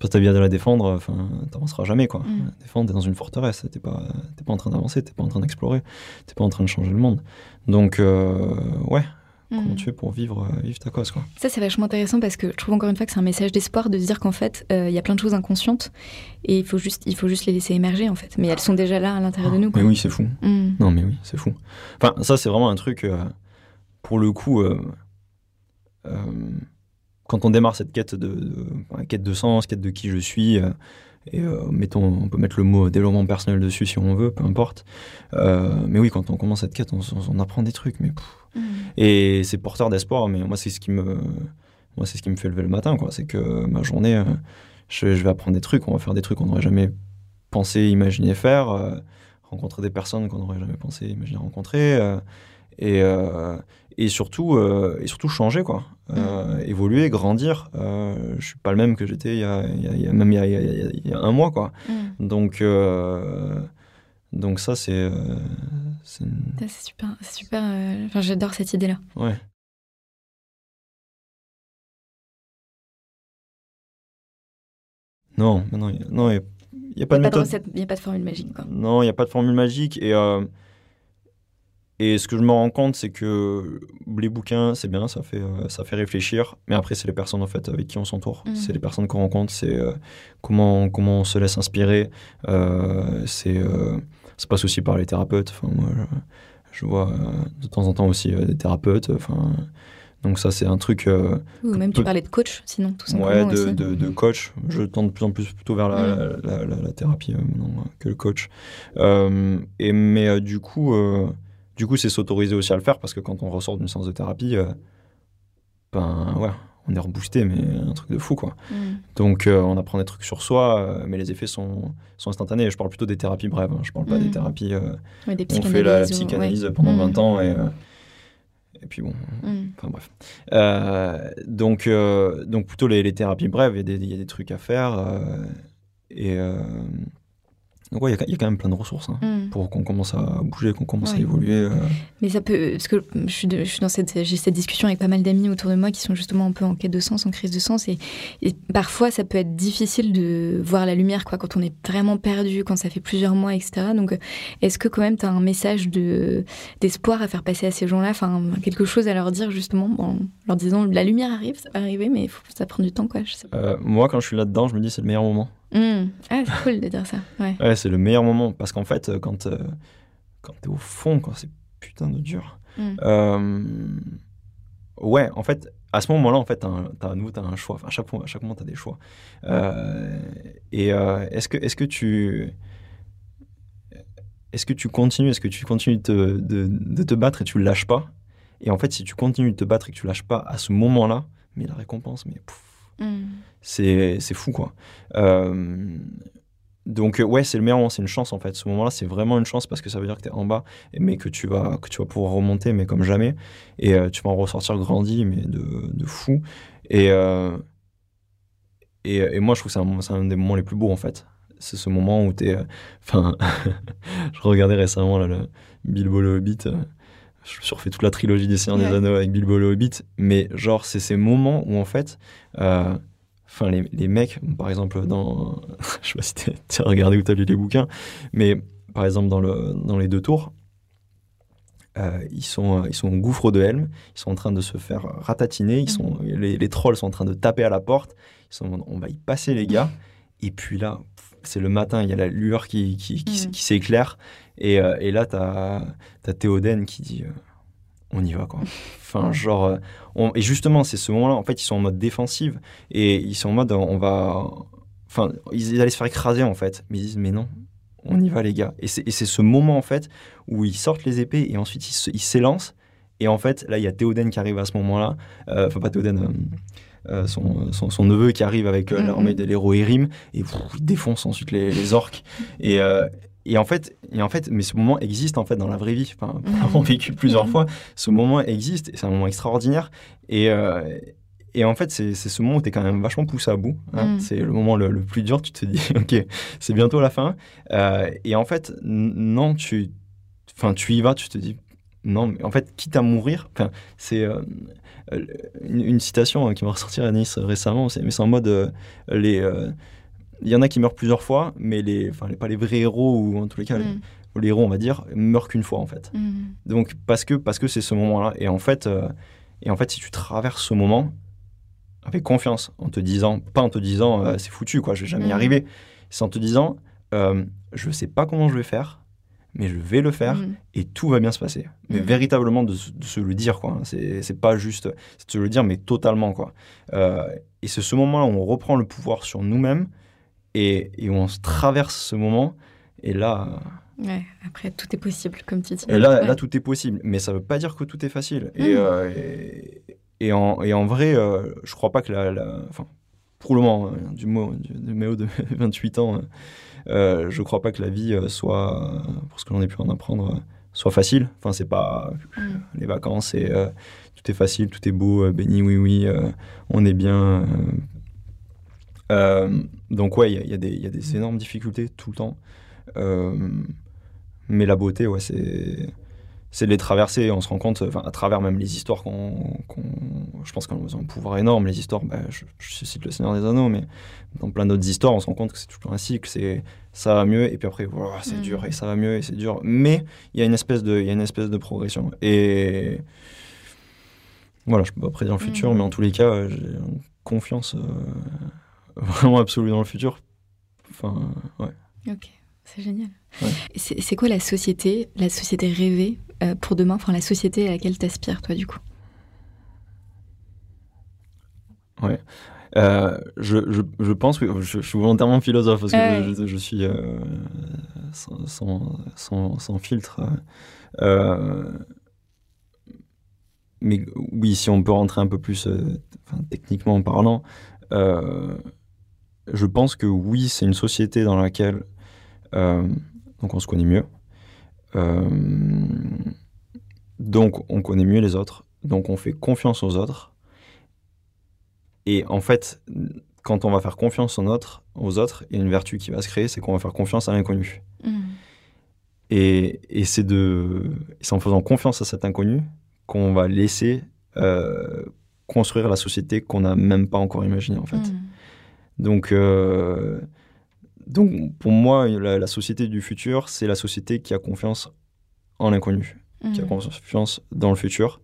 parce que vie à la défendre, enfin t'avanceras jamais quoi. Mm. Défendre, t'es dans une forteresse, t'es pas pas en train d'avancer, t'es pas en train d'explorer, t'es pas en train de changer le monde. Donc euh, ouais, comment Hmm. tu fais pour vivre euh, vivre ta cause quoi? Ça, c'est vachement intéressant parce que je trouve encore une fois que c'est un message d'espoir de se dire qu'en fait, euh, il y a plein de choses inconscientes et il faut juste, il faut juste les laisser émerger en fait. Mais elles sont déjà là à l'intérieur de nous. Quoi. Mais oui, c'est fou. Hmm. Non, mais oui, c'est fou. Enfin, ça, c'est vraiment un truc, euh, pour le coup, quand on démarre cette quête de, quête de sens, quête de qui je suis, euh, et euh, mettons, on peut mettre le mot développement personnel dessus si on veut, peu importe. Euh, mais oui, quand on commence cette quête, on, apprend des trucs, mais. Hmm. et c'est porteur d'espoir. Mais moi, c'est ce qui me, moi, c'est ce qui me fait lever le matin, quoi. C'est que ma journée, je, je vais apprendre des trucs, on va faire des trucs qu'on n'aurait jamais pensé, imaginé faire. rencontrer des personnes qu'on n'aurait jamais pensé imaginer rencontrer et, et surtout euh, et surtout changer quoi Euh, évoluer grandir euh, je suis pas le même que j'étais il y a, il y a- même il y a, il y a- un mois quoi Hmm. donc euh, donc ça c'est euh, c'est une- super, super. euh, Enfin, j'adore cette idée-là. ouais non non non il n'y a, pas de méthode il y a pas de formule magique. Quoi. Non, il n'y a pas de formule magique. Et, euh, et ce que je me rends compte, c'est que les bouquins, c'est bien, ça fait, euh, ça fait réfléchir. Mais après, c'est les personnes en fait, avec qui on s'entoure. Mhm. C'est les personnes qu'on rencontre, c'est euh, comment, comment on se laisse inspirer. Euh, c'est, euh, ça passe aussi par les thérapeutes. Enfin, moi, je, je vois de temps en temps aussi des thérapeutes. Enfin, donc ça, c'est un truc... Ou même tu parlais de coach, sinon, tout Ouais, simplement de, aussi. de, de coach. Je tends de plus en plus plutôt vers la, Mm. la, la- la thérapie que le coach. Et, mais du coup, du coup, c'est s'autoriser aussi à le faire parce que quand on ressort d'une séance de thérapie, euh, ben ouais, on est reboosté, mais un truc de fou quoi. Hmm. Donc euh, on apprend des trucs sur soi, euh, mais les effets sont, sont instantanés. Je parle plutôt des thérapies brèves. hein. Je parle pas Mm. des thérapies. euh, Ouais, des on fait la, la psychanalyse ouais. pendant Mm. 20 ans et, et puis bon, Hmm. Enfin bref. Donc, donc plutôt les, les thérapies brèves, il y, a des- il y a des trucs à faire. et donc ouais, il y a- il y, a quand même plein de ressources hein, Hmm. pour qu'on commence à bouger, qu'on commence à évoluer. euh. Mais ça peut, parce que je suis, de- je suis dans cette, j'ai cette discussion avec pas mal d'amis autour de moi qui sont justement un peu en quête de sens, en crise de sens, et, et parfois ça peut être difficile de voir la lumière, quoi, quand on est vraiment perdu, quand ça fait plusieurs mois, etc. Donc, est-ce que quand même tu as un message de d'espoir à faire passer à ces gens-là, enfin quelque chose à leur dire justement, en leur disant la lumière arrive, ça va arriver, mais faut ça prend du temps, quoi. Je sais pas. Euh, moi, quand je suis là-dedans, je me dis c'est le meilleur moment. Hmm. Ah, c'est cool de dire ça. Ouais. Ouais, c'est le meilleur moment parce qu'en fait, quand, euh, quand t'es au fond, quand c'est putain de dur. Hmm. euh, ouais, en fait, à ce moment-là, en fait, t'as un, nouveau, t'as un choix. Enfin, à chaque, à chaque moment, t'as des choix. Euh, et euh, est-ce que, est-ce que tu, est-ce que tu continues, est-ce que tu continues de, te- de, de te battre et tu lâches pas? Et en fait, si tu continues de te battre et que tu lâches pas à ce moment-là, mais la récompense, mais pouf, Hmm. c'est fou quoi. Euh, donc euh, ouais, c'est le meilleur moment, c'est une chance en fait. Ce moment-là, c'est vraiment une chance parce que ça veut dire que tu es en bas, mais que tu vas que tu vas pouvoir remonter, mais comme jamais, et euh, tu vas en ressortir grandi, mais de, de fou. Et, et moi, je trouve que c'est un, des moments les plus beaux en fait. c'est ce moment où t'es. Enfin, je regardais récemment le Bilbo le Hobbit. Je surfais toute la trilogie des Seigneurs des Ouais. Anneaux avec Bilbo le Hobbit, mais genre, c'est ces moments où en fait. euh, Enfin, les, les mecs, par exemple, dans. je sais pas si t'as- regardé ou t'as lu les bouquins, mais par exemple, dans, le, dans les deux tours, euh, ils, sont, ils sont au gouffre de Helm, ils sont en train de se faire ratatiner, ils sont, les, les trolls sont en train de taper à la porte, ils sont on va y passer les gars, et puis là, pff, c'est le matin, il y a la lueur qui, qui, qui s'éclaire, et, euh, et là, t'as as Théoden qui dit, euh, on y va quoi. Enfin, genre, euh, on- et justement, c'est ce moment-là, en fait, ils sont en mode défensive, et ils sont en mode, on va... Enfin, ils allaient se faire écraser, en fait, mais ils disent, mais non, on y va les gars. Et c'est ce moment, en fait, où ils sortent les épées, et ensuite ils s'élancent, et en fait, là, il y a Théoden qui arrive à ce moment-là. Enfin, pas Théoden, euh, son, son, son neveu qui arrive avec euh, Mhm. l'armée de l'héros Erim, et pff, il défonce ensuite les, les orques. Et, euh, et, en fait, et en fait, mais ce moment existe en fait dans la vraie vie. Enfin, pour Mhm. l'avoir vécu plusieurs Mhm. fois, ce moment existe, et c'est un moment extraordinaire. Et, et en fait, c'est ce moment où tu es quand même vachement poussé à bout. hein. Mhm. C'est le moment le, le plus dur. Tu te dis, ok, c'est bientôt la fin. Euh, et en fait, non, tu, tu y vas, tu te dis, non, mais en fait, quitte à mourir, c'est euh, euh, une, une citation euh, qui m'a ressorti à Nice récemment, c'est- mais c'est en mode, euh, les, euh, il y en a qui meurent plusieurs fois, mais les, enfin, les, pas les vrais héros ou en tous les cas, les, Mm. les héros, on va dire, meurent qu'une fois en fait. Mm. Donc parce que parce que c'est ce moment-là et en fait euh, et en fait si tu traverses ce moment avec confiance en te disant pas en te disant euh, c'est foutu quoi je vais jamais y Mhm. arriver c'est en te disant euh, je sais pas comment je vais faire mais je vais le faire Mm. et tout va bien se passer mais Mhm. véritablement de, se- de se le dire quoi c'est pas juste de se le dire mais totalement quoi Euh, et c'est ce moment-là où on reprend le pouvoir sur nous-mêmes et, et où on se traverse ce moment et là Ouais, après, tout est possible, comme tu dis. et là, Ouais. là, tout est possible. Mais ça veut pas dire que tout est facile. Et, Mm. euh, et, et en, et en vrai, euh, je crois pas que la. la- enfin, pour le moment, hein, du, mot, du, du méo de 28 ans, euh, je crois pas que la vie euh, soit, euh, pour ce que j'en ai pu en apprendre, euh, soit facile. Enfin, c'est pas Mm. les vacances et euh, tout est facile, tout est beau, euh, béni, oui, oui, euh, on est bien. donc, ouais, il y y, a des- il y a des énormes difficultés tout le temps. Mais la beauté, ouais, c'est c'est de les traverser. On se rend compte, à travers même les histoires qu'on. je pense qu'on a un pouvoir énorme. Les histoires, bah, je, je cite Le Seigneur des Anneaux, mais dans plein d'autres histoires, on se rend compte que c'est toujours un cycle. C'est ça va mieux, et puis après, c'est Mhm. dur, et ça va mieux, et c'est dur. Mais il y a une espèce de, y a une espèce de progression. Et voilà, je peux pas prédire le futur, Mhm. mais en tous les cas, j'ai une confiance euh, vraiment absolue dans le futur. Enfin, ouais. Ok, c'est génial. Ouais. C'est quoi la société, la société rêvée pour demain, enfin la société à laquelle t'aspires, toi, du coup Euh, je, je, je pense je, je suis volontairement philosophe parce que Ouais. je, suis euh, sans, sans, sans, sans filtre. Euh, mais oui, si on peut rentrer un peu plus euh, enfin, techniquement parlant, euh, je pense que oui, c'est une société dans laquelle euh, donc on se connaît mieux. Euh, donc on connaît mieux les autres. Donc on fait confiance aux autres. Et en fait, quand on va faire confiance aux autres, aux autres, il y a une vertu qui va se créer, c'est qu'on va faire confiance à l'inconnu. Mm. Et, et c'est de, en faisant confiance à cet inconnu qu'on va laisser euh, construire la société qu'on n'a même pas encore imaginée en fait. Mm. Donc, euh, donc pour moi, la, la société du futur, c'est la société qui a confiance en l'inconnu, qui a Mm. confiance dans le futur,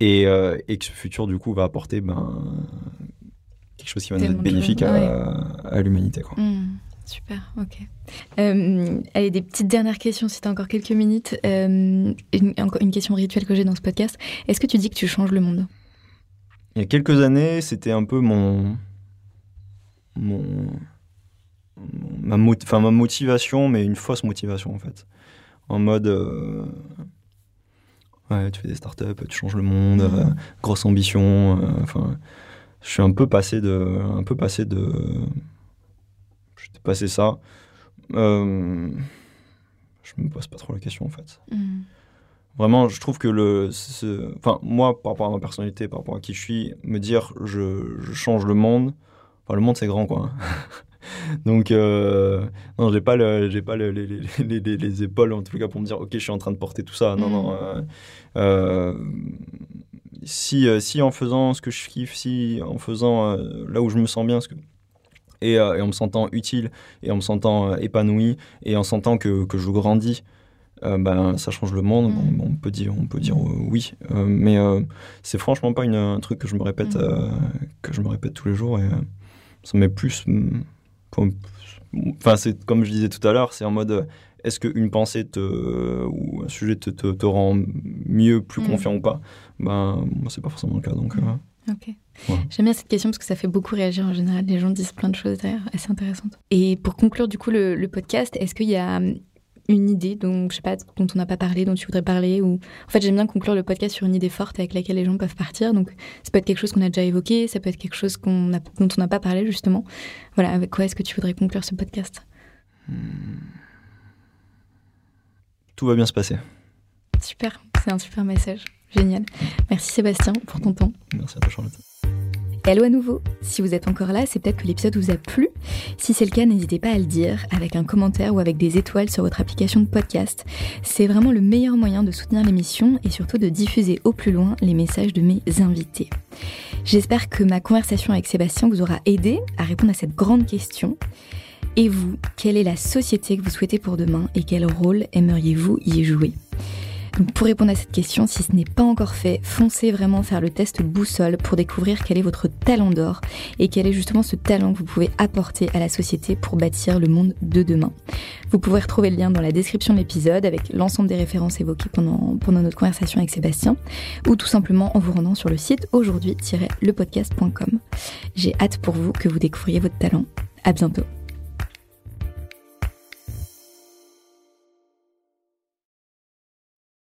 et, euh, et que ce futur du coup va apporter ben, quelque chose qui va nous être bénéfique à, à l'humanité. quoi. Mm. Super, ok. Euh, allez, des petites dernières questions si tu as encore quelques minutes. Euh, une, une question rituelle que j'ai dans ce podcast. Est-ce que tu dis que tu changes le monde? Il y a quelques années, c'était un peu mon mon- ma, mot- enfin, ma motivation, mais une fausse motivation en fait. En mode. euh, ouais, tu fais des startups, tu changes le monde, Mhm. euh, grosse ambition. euh, Enfin, je suis un peu passé de. Un peu passé de. J'étais passé ça. Euh, je me pose pas trop la question en fait. Mm. Vraiment, je trouve que le. Enfin, moi, par rapport à ma personnalité, par rapport à qui je suis, me dire je, je change le monde. Enfin, le monde, c'est grand, quoi. Donc, euh, non, j'ai pas, le, j'ai pas le- les, les- les- les épaules, en tout cas, pour me dire, OK, je suis en train de porter tout ça. Non, non. euh, euh, si, si en faisant ce que je kiffe, si en faisant là où je me sens bien, ce que- et, et en me sentant utile, et en me sentant épanoui, et en sentant que, que je grandis, euh, ben, ça change le monde. Bon, on peut dire, on peut dire euh, oui. Euh, mais c'est franchement pas une, un truc que je me répète, euh, que je me répète tous les jours. Et ça met plus. Mm, comme- Enfin, c'est comme je disais tout à l'heure, c'est en mode. Est-ce qu'une pensée te, ou un sujet te, te, te rend mieux, plus Mhm. confiant ou pas? Ben, moi, c'est pas forcément le cas. Donc, euh, Ok. Ouais. J'aime bien cette question parce que ça fait beaucoup réagir en général. Les gens disent plein de choses d'ailleurs assez intéressantes. Et pour conclure du coup le, le podcast, est-ce qu'il y a une idée dont je sais pas dont on n'a pas parlé, dont tu voudrais parler ou en fait j'aime bien conclure le podcast sur une idée forte avec laquelle les gens peuvent partir. Donc ça peut être quelque chose qu'on a déjà évoqué, ça peut être quelque chose qu'on a- dont on n'a pas parlé justement. Voilà, avec quoi est-ce que tu voudrais conclure ce podcast? Tout va bien se passer. Super, c'est un super message. Génial. Merci Sébastien pour ton temps. Merci à toi, Charlotte. Hello à nouveau. Si vous êtes encore là, c'est peut-être que l'épisode vous a plu. Si c'est le cas, n'hésitez pas à le dire avec un commentaire ou avec des étoiles sur votre application de podcast. C'est vraiment le meilleur moyen de soutenir l'émission et surtout de diffuser au plus loin les messages de mes invités. J'espère que ma conversation avec Sébastien vous aura aidé à répondre à cette grande question. Et vous, quelle est la société que vous souhaitez pour demain et quel rôle aimeriez-vous y jouer? Pour répondre à cette question, si ce n'est pas encore fait, foncez vraiment faire le test boussole pour découvrir quel est votre talent d'or et quel est justement ce talent que vous pouvez apporter à la société pour bâtir le monde de demain. Vous pouvez retrouver le lien dans la description de l'épisode avec l'ensemble des références évoquées pendant, pendant notre conversation avec Sébastien ou tout simplement en vous rendant sur le site aujourd'hui-lepodcast.com. J'ai hâte pour vous que vous découvriez votre talent. À bientôt.